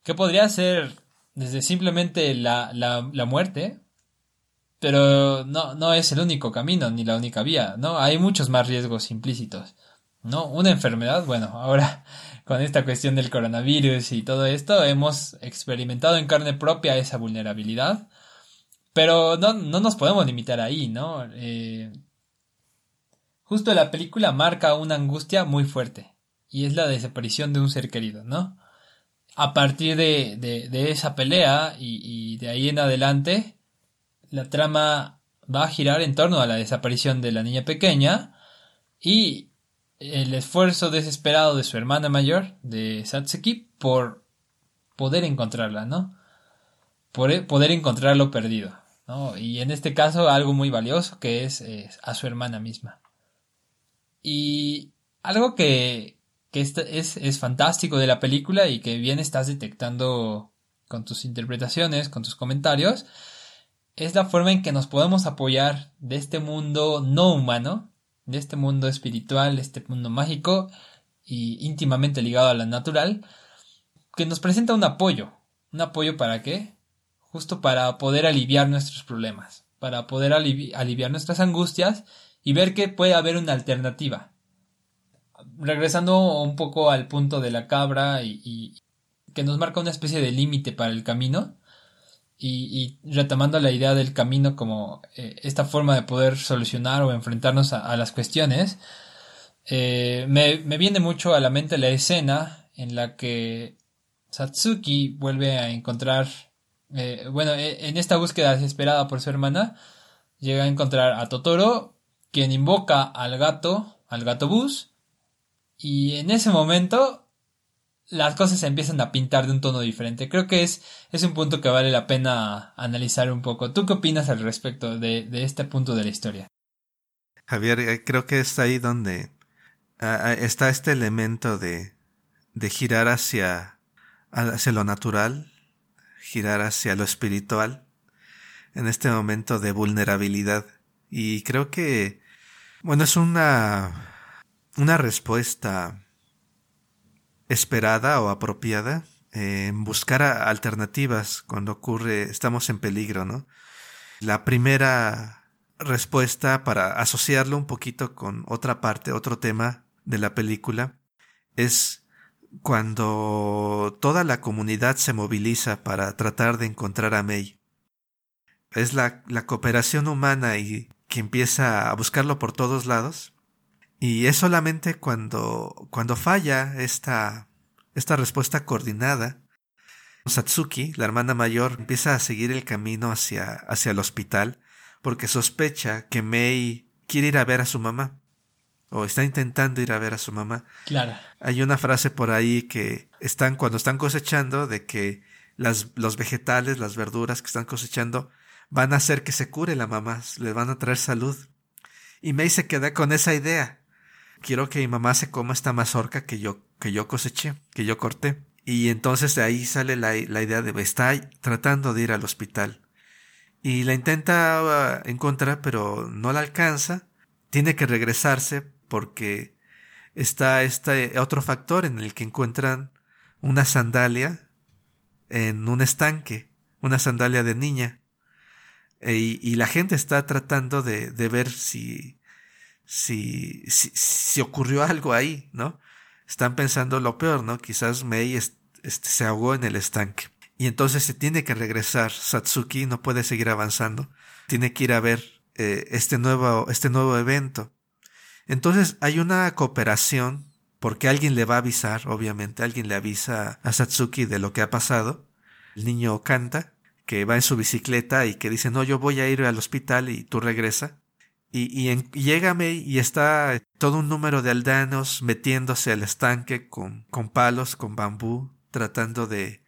Que podría ser desde simplemente la, la, muerte, pero no, no es el único camino ni la única vía, ¿no? Hay muchos más riesgos implícitos, ¿no? Una enfermedad, bueno, ahora con esta cuestión del coronavirus y todo esto hemos experimentado en carne propia esa vulnerabilidad, pero no, no nos podemos limitar ahí, ¿no? Eh, justo la película marca una angustia muy fuerte y es la desaparición de un ser querido, ¿no? A partir de, de, esa pelea y, y, de ahí en adelante, la trama va a girar en torno a la desaparición de la niña pequeña y el esfuerzo desesperado de su hermana mayor, de Satsuki, por poder encontrarla, ¿no? Por e, poder encontrar lo perdido, ¿no? Y en este caso algo muy valioso que es, a su hermana misma. Y algo que, que es, es, fantástico de la película y que bien estás detectando con tus interpretaciones, con tus comentarios, es la forma en que nos podemos apoyar de este mundo no humano, de este mundo espiritual, de este mundo mágico y íntimamente ligado a la natural, que nos presenta un apoyo. ¿Un apoyo para qué? Justo para poder aliviar nuestros problemas, para poder aliviar nuestras angustias y ver que puede haber una alternativa. Regresando un poco al punto de la cabra y, que nos marca una especie de límite para el camino, y, retomando la idea del camino como eh, esta forma de poder solucionar o enfrentarnos a, las cuestiones, eh, me, viene mucho a la mente la escena en la que Satsuki vuelve a encontrar, eh, bueno, en esta búsqueda desesperada por su hermana, llega a encontrar a Totoro, quien invoca al gato, al gato bus, y en ese momento las cosas se empiezan a pintar de un tono diferente. Creo que es, es un punto que vale la pena analizar un poco. ¿Tú qué opinas al respecto de, este punto de la historia? Javier, eh, creo que es ahí donde está este elemento de, de girar hacia, hacia lo natural, girar hacia lo espiritual, en este momento de vulnerabilidad. Y creo que, bueno, es una, una respuesta esperada o apropiada en buscar alternativas cuando ocurre, estamos en peligro, ¿no? La primera respuesta para asociarlo un poquito con otra parte, otro tema de la película, es cuando toda la comunidad se moviliza para tratar de encontrar a May. Es la, la cooperación humana y que empieza a buscarlo por todos lados y es solamente cuando, cuando falla esta, esta respuesta coordinada, Satsuki, la hermana mayor, empieza a seguir el camino hacia, hacia el hospital porque sospecha que Mei quiere ir a ver a su mamá o está intentando ir a ver a su mamá. Claro. Hay una frase por ahí que están cuando están cosechando de que las, los vegetales, las verduras que están cosechando van a hacer que se cure la mamá, le van a traer salud. Y Mei se queda con esa idea quiero que mi mamá se coma esta mazorca que yo, que yo coseché, que yo corté. Y entonces de ahí sale la, la idea de está tratando de ir al hospital. Y la intenta uh, encontrar, pero no la alcanza. Tiene que regresarse porque está este otro factor en el que encuentran una sandalia en un estanque, una sandalia de niña. E, y, la gente está tratando de, de ver si si, si, ocurrió algo ahí, ¿no? Están pensando lo peor, ¿no? Quizás Mei este, se ahogó en el estanque. Y entonces se tiene que regresar. Satsuki no puede seguir avanzando. Tiene que ir a ver eh, este, nuevo, este nuevo evento. Entonces hay una cooperación porque alguien le va a avisar, obviamente, alguien le avisa a Satsuki de lo que ha pasado. El niño canta, que va en su bicicleta y que dice, no, yo voy a ir al hospital y tú regresa. Y, y, en, y está todo un número de aldeanos metiéndose al estanque con, con palos, con bambú, tratando de,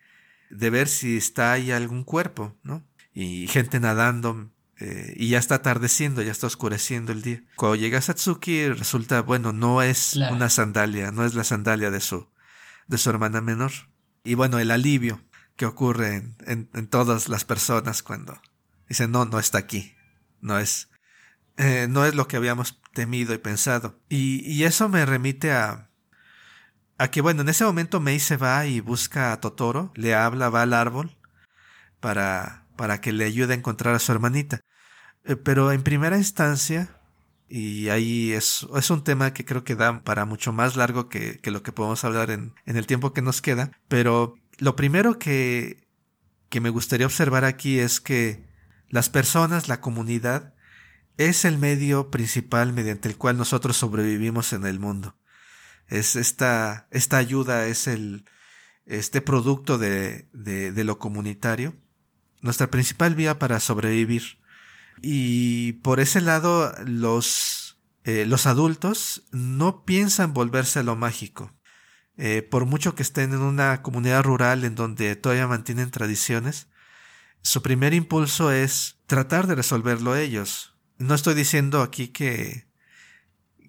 de ver si está ahí algún cuerpo, ¿no? Y gente nadando, eh, y ya está atardeciendo, ya está oscureciendo el día. Cuando llega Satsuki, resulta, bueno, no es una sandalia, no es la sandalia de su, de su hermana menor. Y bueno, el alivio que ocurre en, en, en todas las personas cuando dicen, no, no está aquí, no es, eh, no es lo que habíamos temido y pensado. Y, y, eso me remite a, a que, bueno, en ese momento Mei se va y busca a Totoro, le habla, va al árbol para, para que le ayude a encontrar a su hermanita. Eh, pero en primera instancia, y ahí es, es un tema que creo que da para mucho más largo que, que lo que podemos hablar en, en el tiempo que nos queda, pero lo primero que, que me gustaría observar aquí es que las personas, la comunidad, es el medio principal mediante el cual nosotros sobrevivimos en el mundo. Es esta, esta ayuda es el, este producto de, de, lo comunitario, nuestra principal vía para sobrevivir. Y por ese lado, los, eh, los adultos no piensan volverse a lo mágico. Eh, por mucho que estén en una comunidad rural en donde todavía mantienen tradiciones, su primer impulso es tratar de resolverlo ellos. No estoy diciendo aquí que,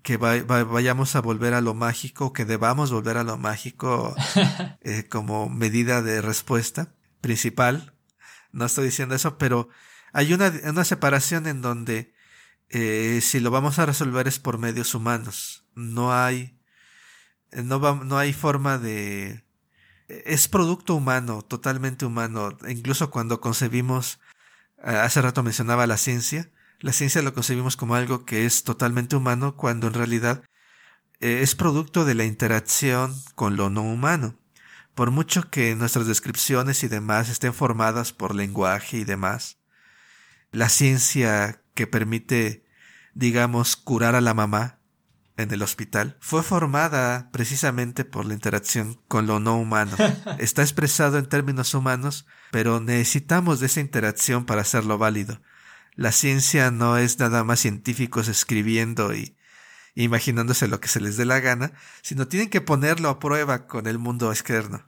que vayamos a volver a lo mágico, que debamos volver a lo mágico eh, como medida de respuesta principal. No estoy diciendo eso, pero hay una, una separación en donde eh, si lo vamos a resolver es por medios humanos. No hay, no, va, no hay forma de, es producto humano, totalmente humano. Incluso cuando concebimos, eh, hace rato mencionaba la ciencia, la ciencia lo concebimos como algo que es totalmente humano cuando en realidad eh, es producto de la interacción con lo no humano. Por mucho que nuestras descripciones y demás estén formadas por lenguaje y demás, la ciencia que permite, digamos, curar a la mamá en el hospital fue formada precisamente por la interacción con lo no humano. Está expresado en términos humanos, pero necesitamos de esa interacción para hacerlo válido. La ciencia no es nada más científicos escribiendo y imaginándose lo que se les dé la gana, sino tienen que ponerlo a prueba con el mundo externo.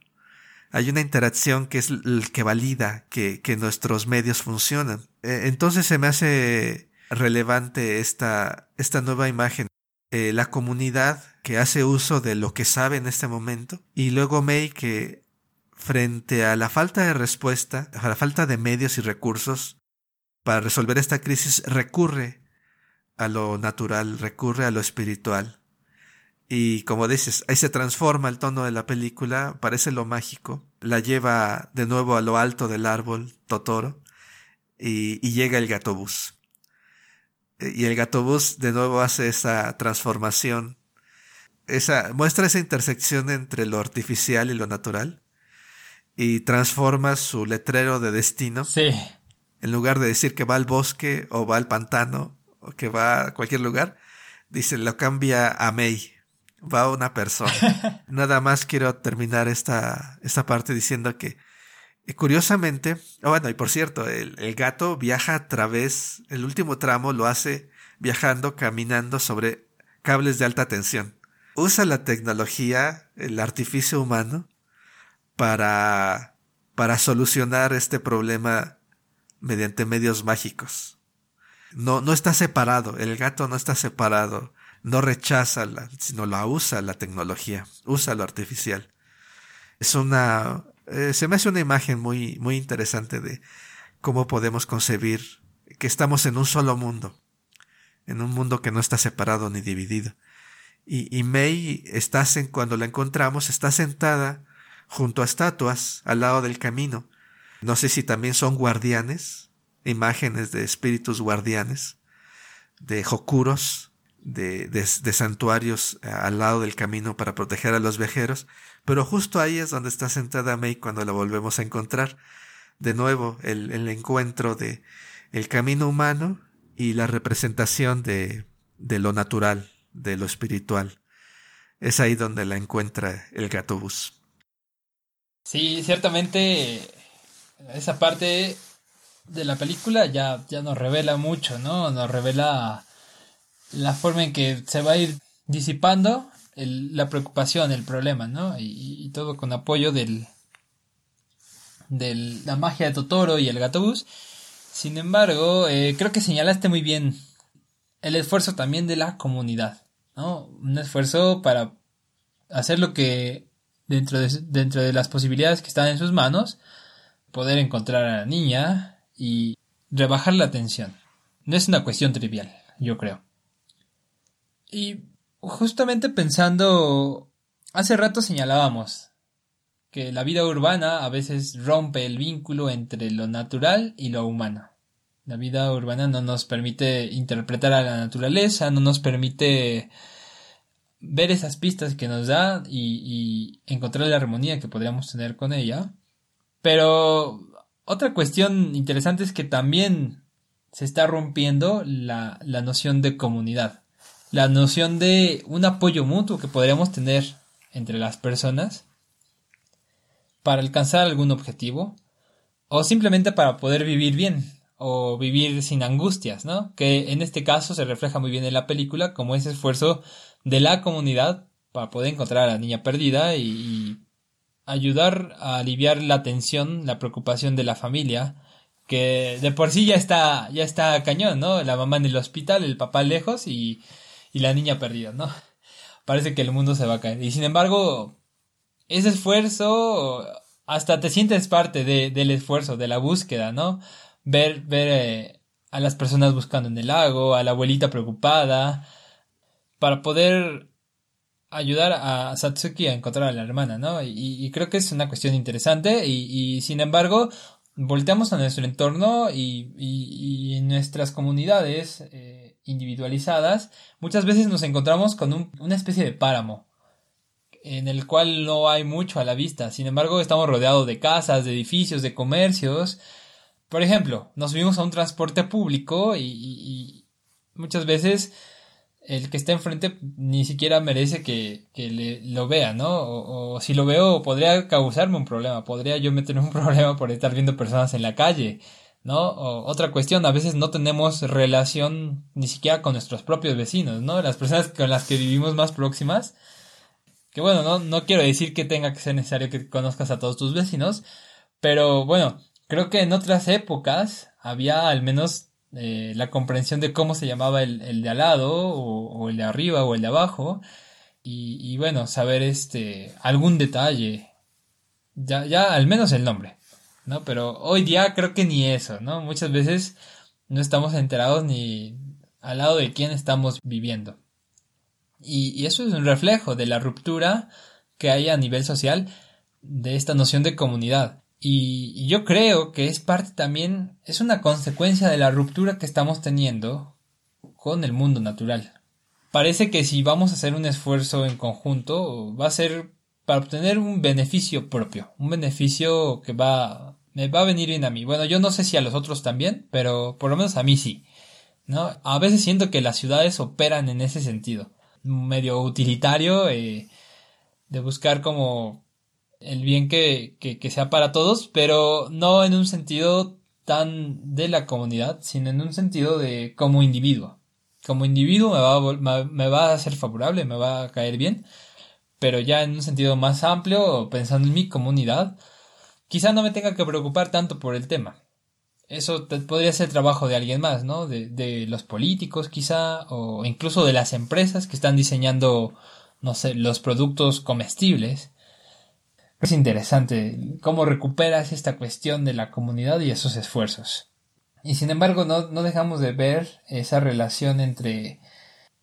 Hay una interacción que es el que valida que, nuestros medios funcionan. E, entonces se me hace relevante esta, esta nueva imagen. Eh, la comunidad que hace uso de lo que sabe en este momento y luego May que frente a la falta de respuesta, a la falta de medios y recursos para resolver esta crisis recurre a lo natural, recurre a lo espiritual. Y como dices, ahí se transforma el tono de la película, parece lo mágico, la lleva de nuevo a lo alto del árbol, Totoro, y, llega el gatobús. Y el gatobús de nuevo hace esa transformación, esa, muestra esa intersección entre lo artificial y lo natural, y transforma su letrero de destino. Sí. En lugar de decir que va al bosque o va al pantano o que va a cualquier lugar, dice, lo cambia a May va una persona. Nada más quiero terminar esta, esta parte diciendo que eh, curiosamente, oh, bueno, y por cierto, el, el, gato viaja a través, el último tramo lo hace viajando, caminando sobre cables de alta tensión. Usa la tecnología, el artificio humano, para, para solucionar este problema mediante medios mágicos. No, no está separado, el gato no está separado no rechaza, sino la usa la tecnología, usa lo artificial. Es una, eh, se me hace una imagen muy, muy interesante de cómo podemos concebir que estamos en un solo mundo, en un mundo que no está separado ni dividido. Y, y May está, cuando la encontramos, está sentada junto a estatuas al lado del camino. No sé si también son guardianes, imágenes de espíritus guardianes, de jokuros, de, de, santuarios eh, al lado del camino para proteger a los viajeros, pero justo ahí es donde está sentada May cuando la volvemos a encontrar. De nuevo, el, el encuentro de el camino humano y la representación de, de lo natural, de lo espiritual. Es ahí donde la encuentra el gatobús. Sí, ciertamente esa parte de la película ya, ya nos revela mucho, ¿no? Nos revela la forma en que se va a ir disipando la preocupación, el problema, ¿no? Y, todo con apoyo del, de la magia de Totoro y el gatobús. Sin embargo, eh, creo que señalaste muy bien el esfuerzo también de la comunidad, ¿no? Un esfuerzo para hacer lo que dentro de, dentro de las posibilidades que están en sus manos, poder encontrar a la niña y rebajar la tensión. No es una cuestión trivial, yo creo. Y justamente pensando, hace rato señalábamos que la vida urbana a veces rompe el vínculo entre lo natural y lo humano. La vida urbana no nos permite interpretar a la naturaleza, no nos permite ver esas pistas que nos da y, encontrar la armonía que podríamos tener con ella. Pero otra cuestión interesante es que también se está rompiendo la noción de comunidad la noción de un apoyo mutuo que podríamos tener entre las personas para alcanzar algún objetivo o simplemente para poder vivir bien o vivir sin angustias, ¿no? Que en este caso se refleja muy bien en la película como ese esfuerzo de la comunidad para poder encontrar a la niña perdida y, ayudar a aliviar la tensión, la preocupación de la familia, que de por sí ya está, ya está cañón, ¿no? La mamá en el hospital, el papá lejos y, y la niña perdida, ¿no? Parece que el mundo se va a caer. Y sin embargo, ese esfuerzo, hasta te sientes parte de, del esfuerzo, de la búsqueda, ¿no? ver, ver eh, a las personas buscando en el lago, a la abuelita preocupada, para poder ayudar a Satsuki a encontrar a la hermana, ¿no? Y, creo que es una cuestión interesante y, sin embargo, volteamos a nuestro entorno y, en nuestras comunidades eh, individualizadas, muchas veces nos encontramos con una especie de páramo en el cual no hay mucho a la vista. Sin embargo, estamos rodeados de casas, de edificios, de comercios, por ejemplo, nos subimos a un transporte público y, muchas veces el que está enfrente ni siquiera merece que, le, lo vea, ¿no? O, si lo veo podría causarme un problema, podría yo meterme un problema por estar viendo personas en la calle, ¿no? O, otra cuestión, a veces no tenemos relación ni siquiera con nuestros propios vecinos, ¿no? Las personas con las que vivimos más próximas, que bueno, no, no quiero decir que tenga que ser necesario que conozcas a todos tus vecinos, pero bueno, Creo que en otras épocas había al menos eh, la comprensión de cómo se llamaba el, de al lado o, el de arriba o el de abajo y, bueno, saber este algún detalle, ya, ya al menos el nombre, ¿no? Pero hoy día creo que ni eso, ¿no? Muchas veces no estamos enterados ni al lado de quién estamos viviendo. Y, y eso es un reflejo de la ruptura que hay a nivel social de esta noción de comunidad. Y, yo creo que es parte también, es una consecuencia de la ruptura que estamos teniendo con el mundo natural. Parece que si vamos a hacer un esfuerzo en conjunto, va a ser para obtener un beneficio propio, un beneficio que va, me va a venir bien a mí. Bueno, yo no sé si a los otros también, pero por lo menos a mí sí. ¿no? A veces siento que las ciudades operan en ese sentido, medio utilitario, eh, de buscar como el bien que, que, sea para todos, pero no en un sentido tan de la comunidad, sino en un sentido de como individuo. Como individuo me va, a, me va a ser favorable, me va a caer bien, pero ya en un sentido más amplio, pensando en mi comunidad, quizá no me tenga que preocupar tanto por el tema. Eso podría ser trabajo de alguien más, ¿no? De, de los políticos quizá, o incluso de las empresas que están diseñando, no sé, los productos comestibles es interesante cómo recuperas esta cuestión de la comunidad y esos esfuerzos. Y sin embargo no, no dejamos de ver esa relación entre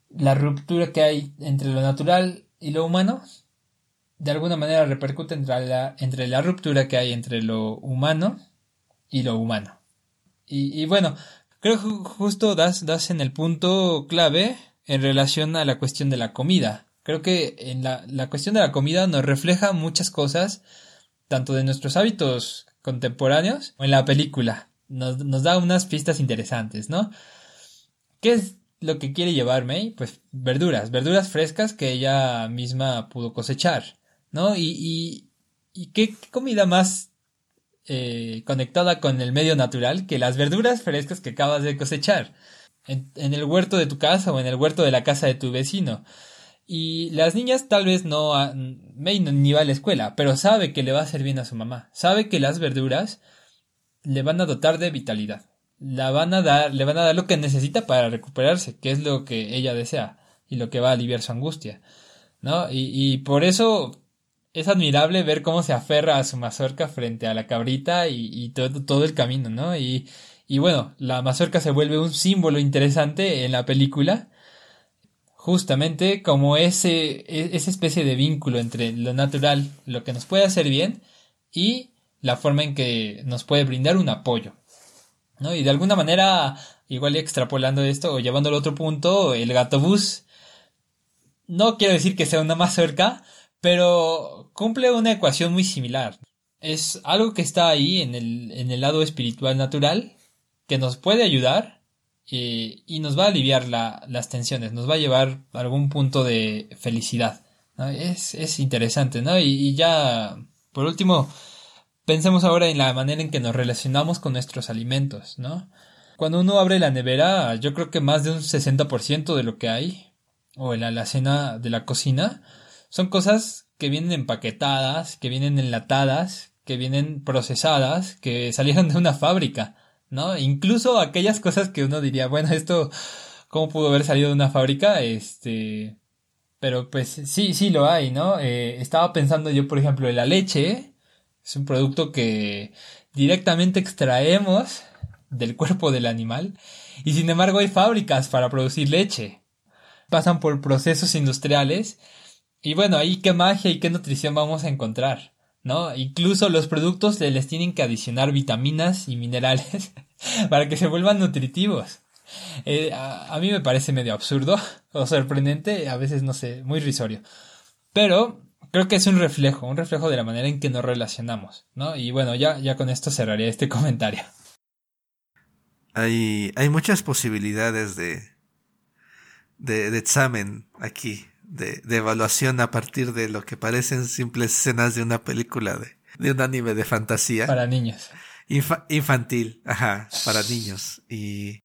la ruptura que hay entre lo natural y lo humano. De alguna manera repercute entre la, entre la ruptura que hay entre lo humano y lo humano. Y, y bueno, creo que justo das, das en el punto clave en relación a la cuestión de la comida. Creo que en la, la cuestión de la comida nos refleja muchas cosas, tanto de nuestros hábitos contemporáneos o en la película. Nos, nos da unas pistas interesantes, ¿no? ¿Qué es lo que quiere llevar May? Pues verduras, verduras frescas que ella misma pudo cosechar, ¿no? Y, y, qué, comida más eh, conectada con el medio natural que las verduras frescas que acabas de cosechar en, el huerto de tu casa o en el huerto de la casa de tu vecino. Y las niñas tal vez no, May ni va a la escuela, pero sabe que le va a hacer bien a su mamá. Sabe que las verduras le van a dotar de vitalidad. La van a dar, le van a dar lo que necesita para recuperarse, que es lo que ella desea y lo que va a aliviar su angustia. ¿No? Y, y por eso es admirable ver cómo se aferra a su mazorca frente a la cabrita y, y todo, todo el camino, ¿no? Y, y bueno, la mazorca se vuelve un símbolo interesante en la película justamente como ese, e, esa especie de vínculo entre lo natural, lo que nos puede hacer bien, y la forma en que nos puede brindar un apoyo. ¿no? Y de alguna manera, igual extrapolando esto o llevándolo a otro punto, el gato bus, no quiero decir que sea una más cerca, pero cumple una ecuación muy similar. Es algo que está ahí en el, en el lado espiritual natural, que nos puede ayudar, eh, y nos va a aliviar las tensiones, nos va a llevar a algún punto de felicidad. Es, es, interesante, ¿no? Y, ya, por último, Pensemos ahora en la manera en que nos relacionamos con nuestros alimentos, ¿no? Cuando uno abre la nevera, yo creo que más de un 60% de lo que hay, o en la alacena de la cocina, son cosas que vienen empaquetadas, que vienen enlatadas, que vienen procesadas, que salieron de una fábrica, ¿no? Incluso aquellas cosas que uno diría, bueno, esto, ¿cómo pudo haber salido de una fábrica? Este, pero pues sí, sí lo hay, ¿no? Eh, estaba pensando yo, por ejemplo, en la leche, es un producto que directamente extraemos del cuerpo del animal y sin embargo hay fábricas para producir leche. Pasan por procesos industriales y bueno, ahí qué magia y qué nutrición vamos a encontrar, ¿no? Incluso los productos les tienen que adicionar vitaminas y minerales para que se vuelvan nutritivos. Eh, a, mí me parece medio absurdo o sorprendente, a veces no sé, muy risorio. Pero creo que es un reflejo, un reflejo de la manera en que nos relacionamos, ¿no? Y bueno, ya, ya con esto cerraría este comentario. Hay, hay muchas posibilidades de, de, de examen aquí, de, de, evaluación a partir de lo que parecen simples escenas de una película de, de un anime de fantasía. Para niños. infantil, ajá, para niños. Y,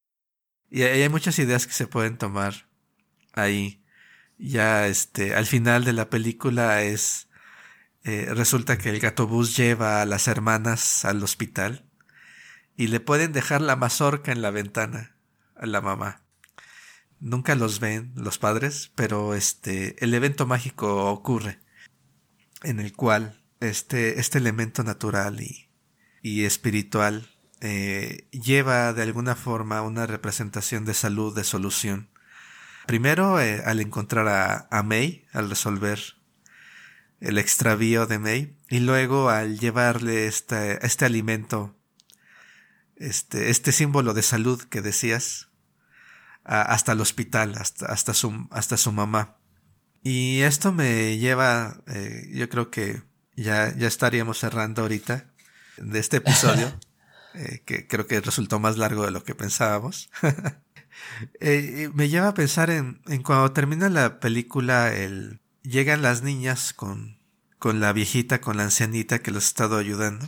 y hay muchas ideas que se pueden tomar ahí ya este, al final de la película es, eh, resulta que el gato bus lleva a las hermanas al hospital y le pueden dejar la mazorca en la ventana a la mamá. Nunca los ven los padres, pero este, el evento mágico ocurre en el cual este, este elemento natural y, y espiritual eh, lleva de alguna forma una representación de salud, de solución. Primero, eh, al encontrar a, a, May, al resolver el extravío de May, y luego al llevarle este, este alimento, este, este símbolo de salud que decías, a, hasta el hospital, hasta, hasta, su, hasta su mamá. Y esto me lleva, eh, yo creo que ya, ya estaríamos cerrando ahorita de este episodio, eh, que creo que resultó más largo de lo que pensábamos. Eh, me lleva a pensar en, en, cuando termina la película, el, llegan las niñas con, con la viejita, con la ancianita que los ha estado ayudando.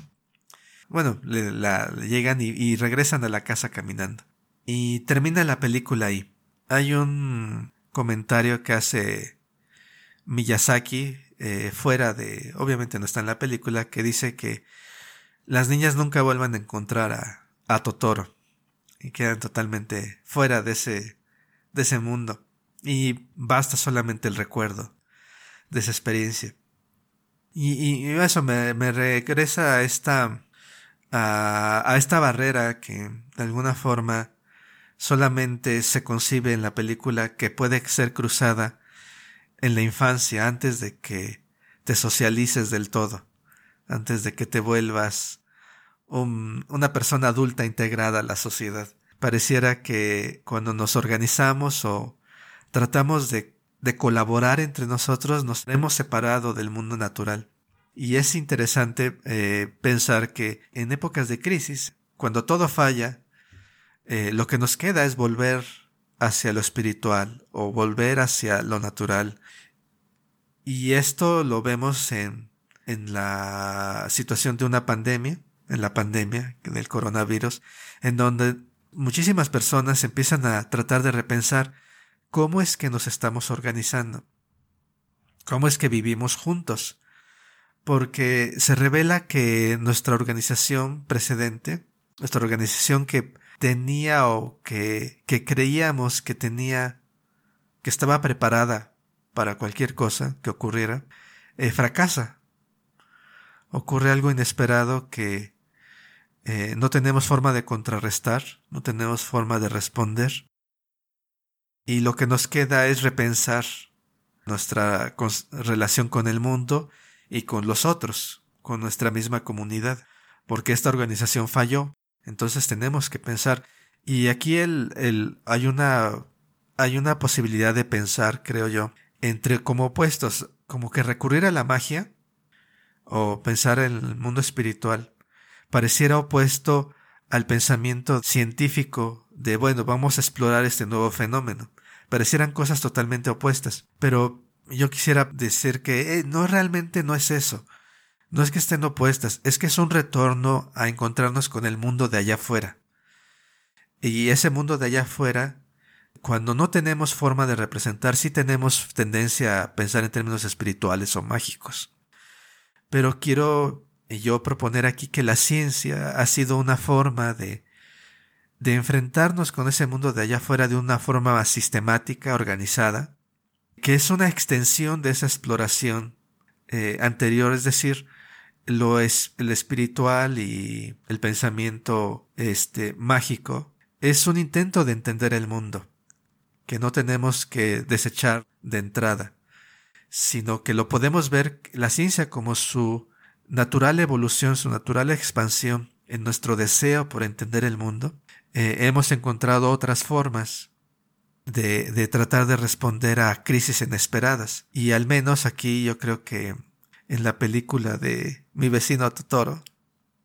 Bueno, le, la, llegan y, y, regresan a la casa caminando. Y termina la película ahí. Hay un comentario que hace Miyazaki eh, fuera de, obviamente no está en la película, que dice que las niñas nunca vuelvan a encontrar a, a Totoro y quedan totalmente fuera de ese, de ese mundo. Y basta solamente el recuerdo de esa experiencia. Y, eso me, me, regresa a esta, a, a esta barrera que de alguna forma solamente se concibe en la película que puede ser cruzada en la infancia antes de que te socialices del todo, antes de que te vuelvas un, una persona adulta integrada a la sociedad. Pareciera que cuando nos organizamos o tratamos de, colaborar entre nosotros nos hemos separado del mundo natural. Y es interesante eh, pensar que en épocas de crisis, cuando todo falla, eh, lo que nos queda es volver hacia lo espiritual o volver hacia lo natural. Y esto lo vemos en, en la situación de una pandemia, en la pandemia del coronavirus, en donde muchísimas personas empiezan a tratar de repensar cómo es que nos estamos organizando, cómo es que vivimos juntos, porque se revela que nuestra organización precedente, nuestra organización que tenía o que, que creíamos que tenía, que estaba preparada para cualquier cosa que ocurriera, eh, fracasa. Ocurre algo inesperado que eh, no tenemos forma de contrarrestar, no tenemos forma de responder. Y lo que nos queda es repensar nuestra relación con el mundo y con los otros, con nuestra misma comunidad, porque esta organización falló. Entonces tenemos que pensar. Y aquí el, el, hay una, hay una posibilidad de pensar, creo yo, entre como opuestos, como que recurrir a la magia o pensar en el mundo espiritual pareciera opuesto al pensamiento científico de, bueno, vamos a explorar este nuevo fenómeno. Parecieran cosas totalmente opuestas. Pero yo quisiera decir que eh, no realmente no es eso. No es que estén opuestas, es que es un retorno a encontrarnos con el mundo de allá afuera. Y ese mundo de allá afuera, cuando no tenemos forma de representar, sí tenemos tendencia a pensar en términos espirituales o mágicos. Pero quiero yo proponer aquí que la ciencia ha sido una forma de, de enfrentarnos con ese mundo de allá afuera de una forma sistemática, organizada, que es una extensión de esa exploración eh, anterior, es decir, lo es el espiritual y el pensamiento este mágico es un intento de entender el mundo que no tenemos que desechar de entrada sino que lo podemos ver la ciencia como su natural evolución su natural expansión en nuestro deseo por entender el mundo. Eh, hemos encontrado otras formas de, de tratar de responder a crisis inesperadas. Y al menos aquí yo creo que en la película de Mi vecino Totoro,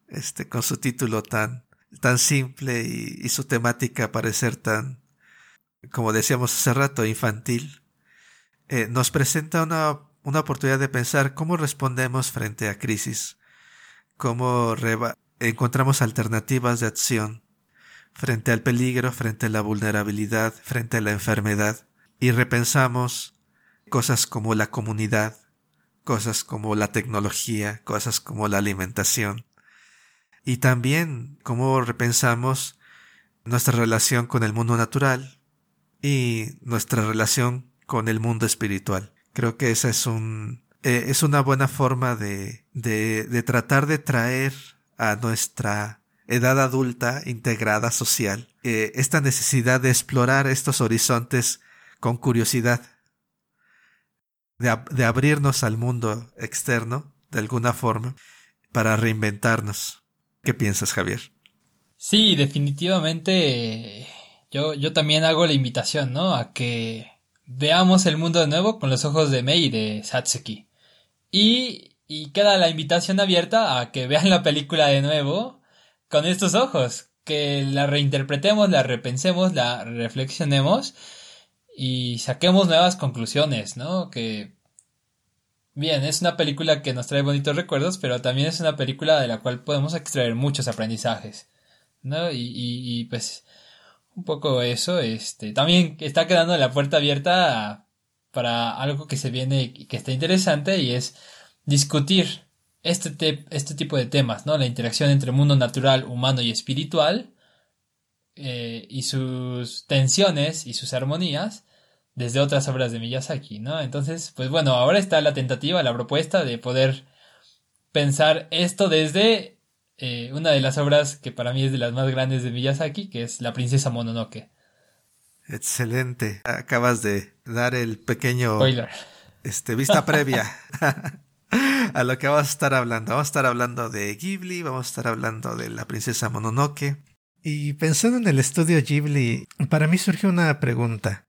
este, con su título tan, tan simple y, su temática parecer tan, como decíamos hace rato, infantil, eh, nos presenta una, una oportunidad de pensar cómo respondemos frente a crisis, cómo encontramos alternativas de acción frente al peligro, frente a la vulnerabilidad, frente a la enfermedad, y repensamos cosas como la comunidad, cosas como la tecnología, cosas como la alimentación. Y también cómo repensamos nuestra relación con el mundo natural y nuestra relación con el mundo espiritual. Creo que esa es un, eh, es una buena forma de, de, de tratar de traer a nuestra edad adulta integrada social eh, esta necesidad de explorar estos horizontes con curiosidad de, abrirnos al mundo externo, de alguna forma, para reinventarnos. ¿Qué piensas, Javier? Sí, definitivamente yo, yo también hago la invitación, ¿no? A que veamos el mundo de nuevo con los ojos de Mei y de Satsuki. Y, y queda la invitación abierta a que vean la película de nuevo con estos ojos, que la reinterpretemos, la repensemos, la reflexionemos y saquemos nuevas conclusiones, ¿no? Que bien, es una película que nos trae bonitos recuerdos, pero también es una película de la cual podemos extraer muchos aprendizajes, ¿no? Y, y, pues un poco eso, este, también está quedando la puerta abierta para algo que se viene y que está interesante y es discutir este, este tipo de temas, ¿no? La interacción entre mundo natural, humano y espiritual eh, y sus tensiones y sus armonías desde otras obras de Miyazaki, ¿no? Entonces, pues bueno, ahora está la tentativa, la propuesta de poder pensar esto desde eh, una de las obras que para mí es de las más grandes de Miyazaki, que es La princesa Mononoke. Excelente. Acabas de dar el pequeño Spoiler. este vista previa a lo que vamos a estar hablando. Vamos a estar hablando de Ghibli, vamos a estar hablando de la princesa Mononoke. Y pensando en el estudio Ghibli, para mí surgió una pregunta.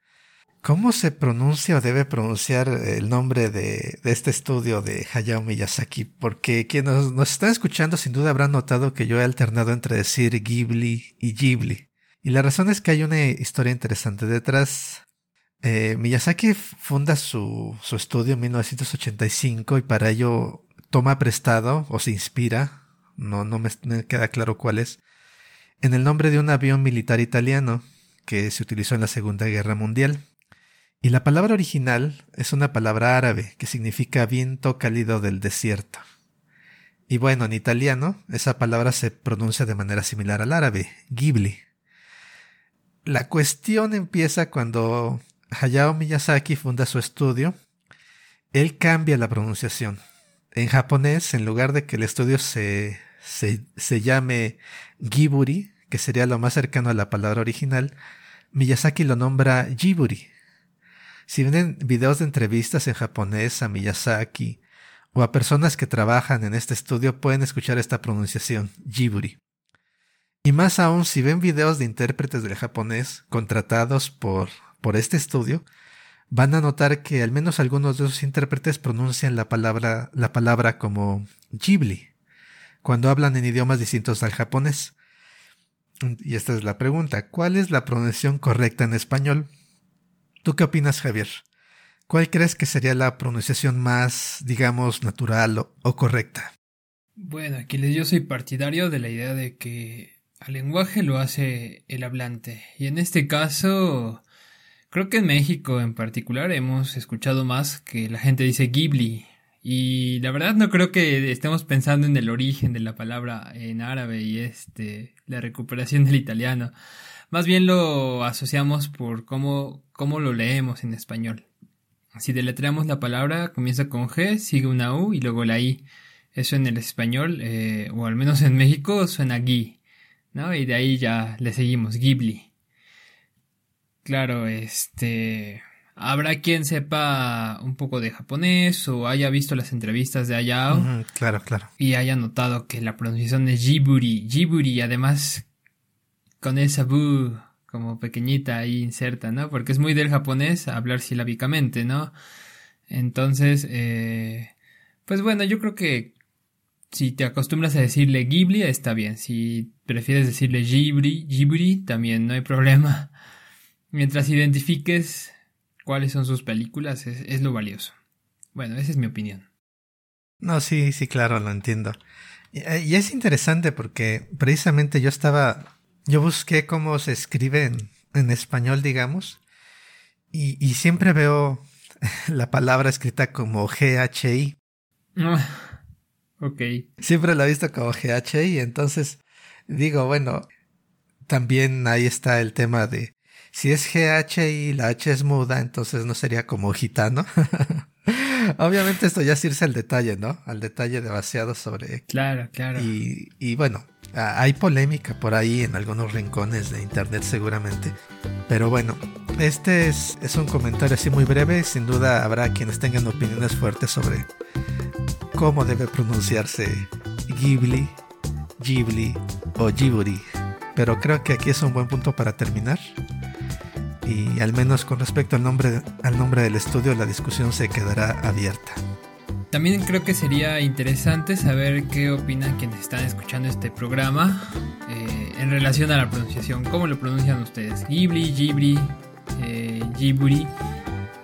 ¿Cómo se pronuncia o debe pronunciar el nombre de, este estudio de Hayao Miyazaki? Porque quienes nos, están escuchando sin duda habrán notado que yo he alternado entre decir Ghibli y Ghibli. Y la razón es que hay una historia interesante detrás. Eh, Miyazaki funda su, estudio en 1985 y para ello toma prestado o se inspira, no, no me queda claro cuál es, en el nombre de un avión militar italiano que se utilizó en la Segunda Guerra Mundial. Y la palabra original es una palabra árabe que significa viento cálido del desierto. Y bueno, en italiano esa palabra se pronuncia de manera similar al árabe, Ghibli. La cuestión empieza cuando Hayao Miyazaki funda su estudio. Él cambia la pronunciación. En japonés, en lugar de que el estudio se, se, llame Giburi, que sería lo más cercano a la palabra original, Miyazaki lo nombra Jiburi, si ven videos de entrevistas en japonés a Miyazaki o a personas que trabajan en este estudio pueden escuchar esta pronunciación, Jiburi. Y más aún si ven videos de intérpretes del japonés contratados por, por este estudio, van a notar que al menos algunos de esos intérpretes pronuncian la palabra, la palabra como Ghibli, cuando hablan en idiomas distintos al japonés. Y esta es la pregunta, ¿cuál es la pronunciación correcta en español? ¿Tú qué opinas, Javier? ¿Cuál crees que sería la pronunciación más, digamos, natural o, correcta? Bueno, Aquiles, yo soy partidario de la idea de que al lenguaje lo hace el hablante. Y en este caso, creo que en México en particular hemos escuchado más que la gente dice Ghibli. Y la verdad no creo que estemos pensando en el origen de la palabra en árabe y este la recuperación del italiano. Más bien lo asociamos por cómo, cómo lo leemos en español. Si deletreamos la palabra, comienza con G, sigue una U y luego la I. Eso en el español, eh, o al menos en México, suena Gui, ¿no? Y de ahí ya le seguimos, Ghibli. Claro, este... Habrá quien sepa un poco de japonés o haya visto las entrevistas de Ayao. claro, claro. Y haya notado que la pronunciación es Jiburi. Jiburi, además, con esa bu como pequeñita ahí inserta, ¿no? Porque es muy del japonés hablar silábicamente, ¿no? Entonces, eh, pues bueno, yo creo que si te acostumbras a decirle Ghibli, está bien. Si prefieres decirle Ghibli, Ghibli, también no hay problema. Mientras identifiques cuáles son sus películas, es, lo valioso. Bueno, esa es mi opinión. No, sí, sí, claro, lo entiendo. Y, eh, y es interesante porque precisamente yo estaba, yo busqué cómo se escribe en, en español, digamos, y, y siempre veo la palabra escrita como GHI. Ah. Ok. Siempre lo he visto como GH y entonces digo, bueno, también ahí está el tema de si es GH y la H es muda, entonces no sería como gitano. Obviamente esto ya es irse al detalle, ¿no? Al detalle demasiado sobre... Claro, claro. Y, y bueno, hay polémica por ahí en algunos rincones de internet seguramente. Pero bueno, este es, es un comentario así muy breve. Sin duda habrá quienes tengan opiniones fuertes sobre cómo debe pronunciarse Ghibli, Ghibli o Ghibli. Pero creo que aquí es un buen punto para terminar. Y al menos con respecto al nombre, al nombre del estudio, la discusión se quedará abierta. También creo que sería interesante saber qué opinan quienes están escuchando este programa eh, en relación a la pronunciación. ¿Cómo lo pronuncian ustedes? Ghibli, Ghibli, eh, Ghibli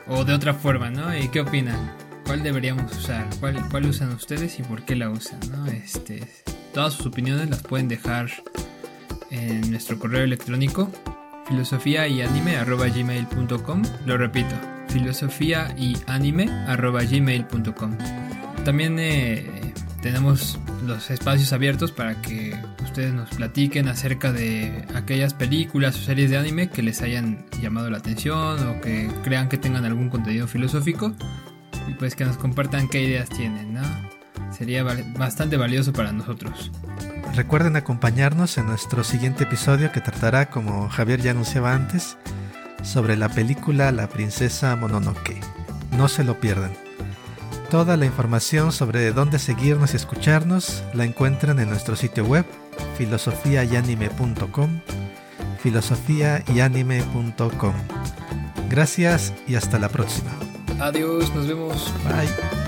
o de otra forma, ¿no? ¿Y qué opinan? cuál deberíamos usar, cuál, cuál usan ustedes y por qué la usan, ¿no? Este, todas sus opiniones las pueden dejar en nuestro correo electrónico filosofía y anime gmail.com lo repito filosofía y anime gmail.com también eh, tenemos los espacios abiertos para que ustedes nos platiquen acerca de aquellas películas o series de anime que les hayan llamado la atención o que crean que tengan algún contenido filosófico. Y pues que nos compartan qué ideas tienen. Sería bastante valioso para nosotros. Recuerden acompañarnos en nuestro siguiente episodio que tratará, como Javier ya anunciaba antes, sobre la película La princesa Mononoke. No se lo pierdan. Toda la información sobre dónde seguirnos y escucharnos la encuentran en nuestro sitio web filosofiayanime.com filosofiayanime.com Gracias y hasta la próxima. Adiós, nos vemos. Bye.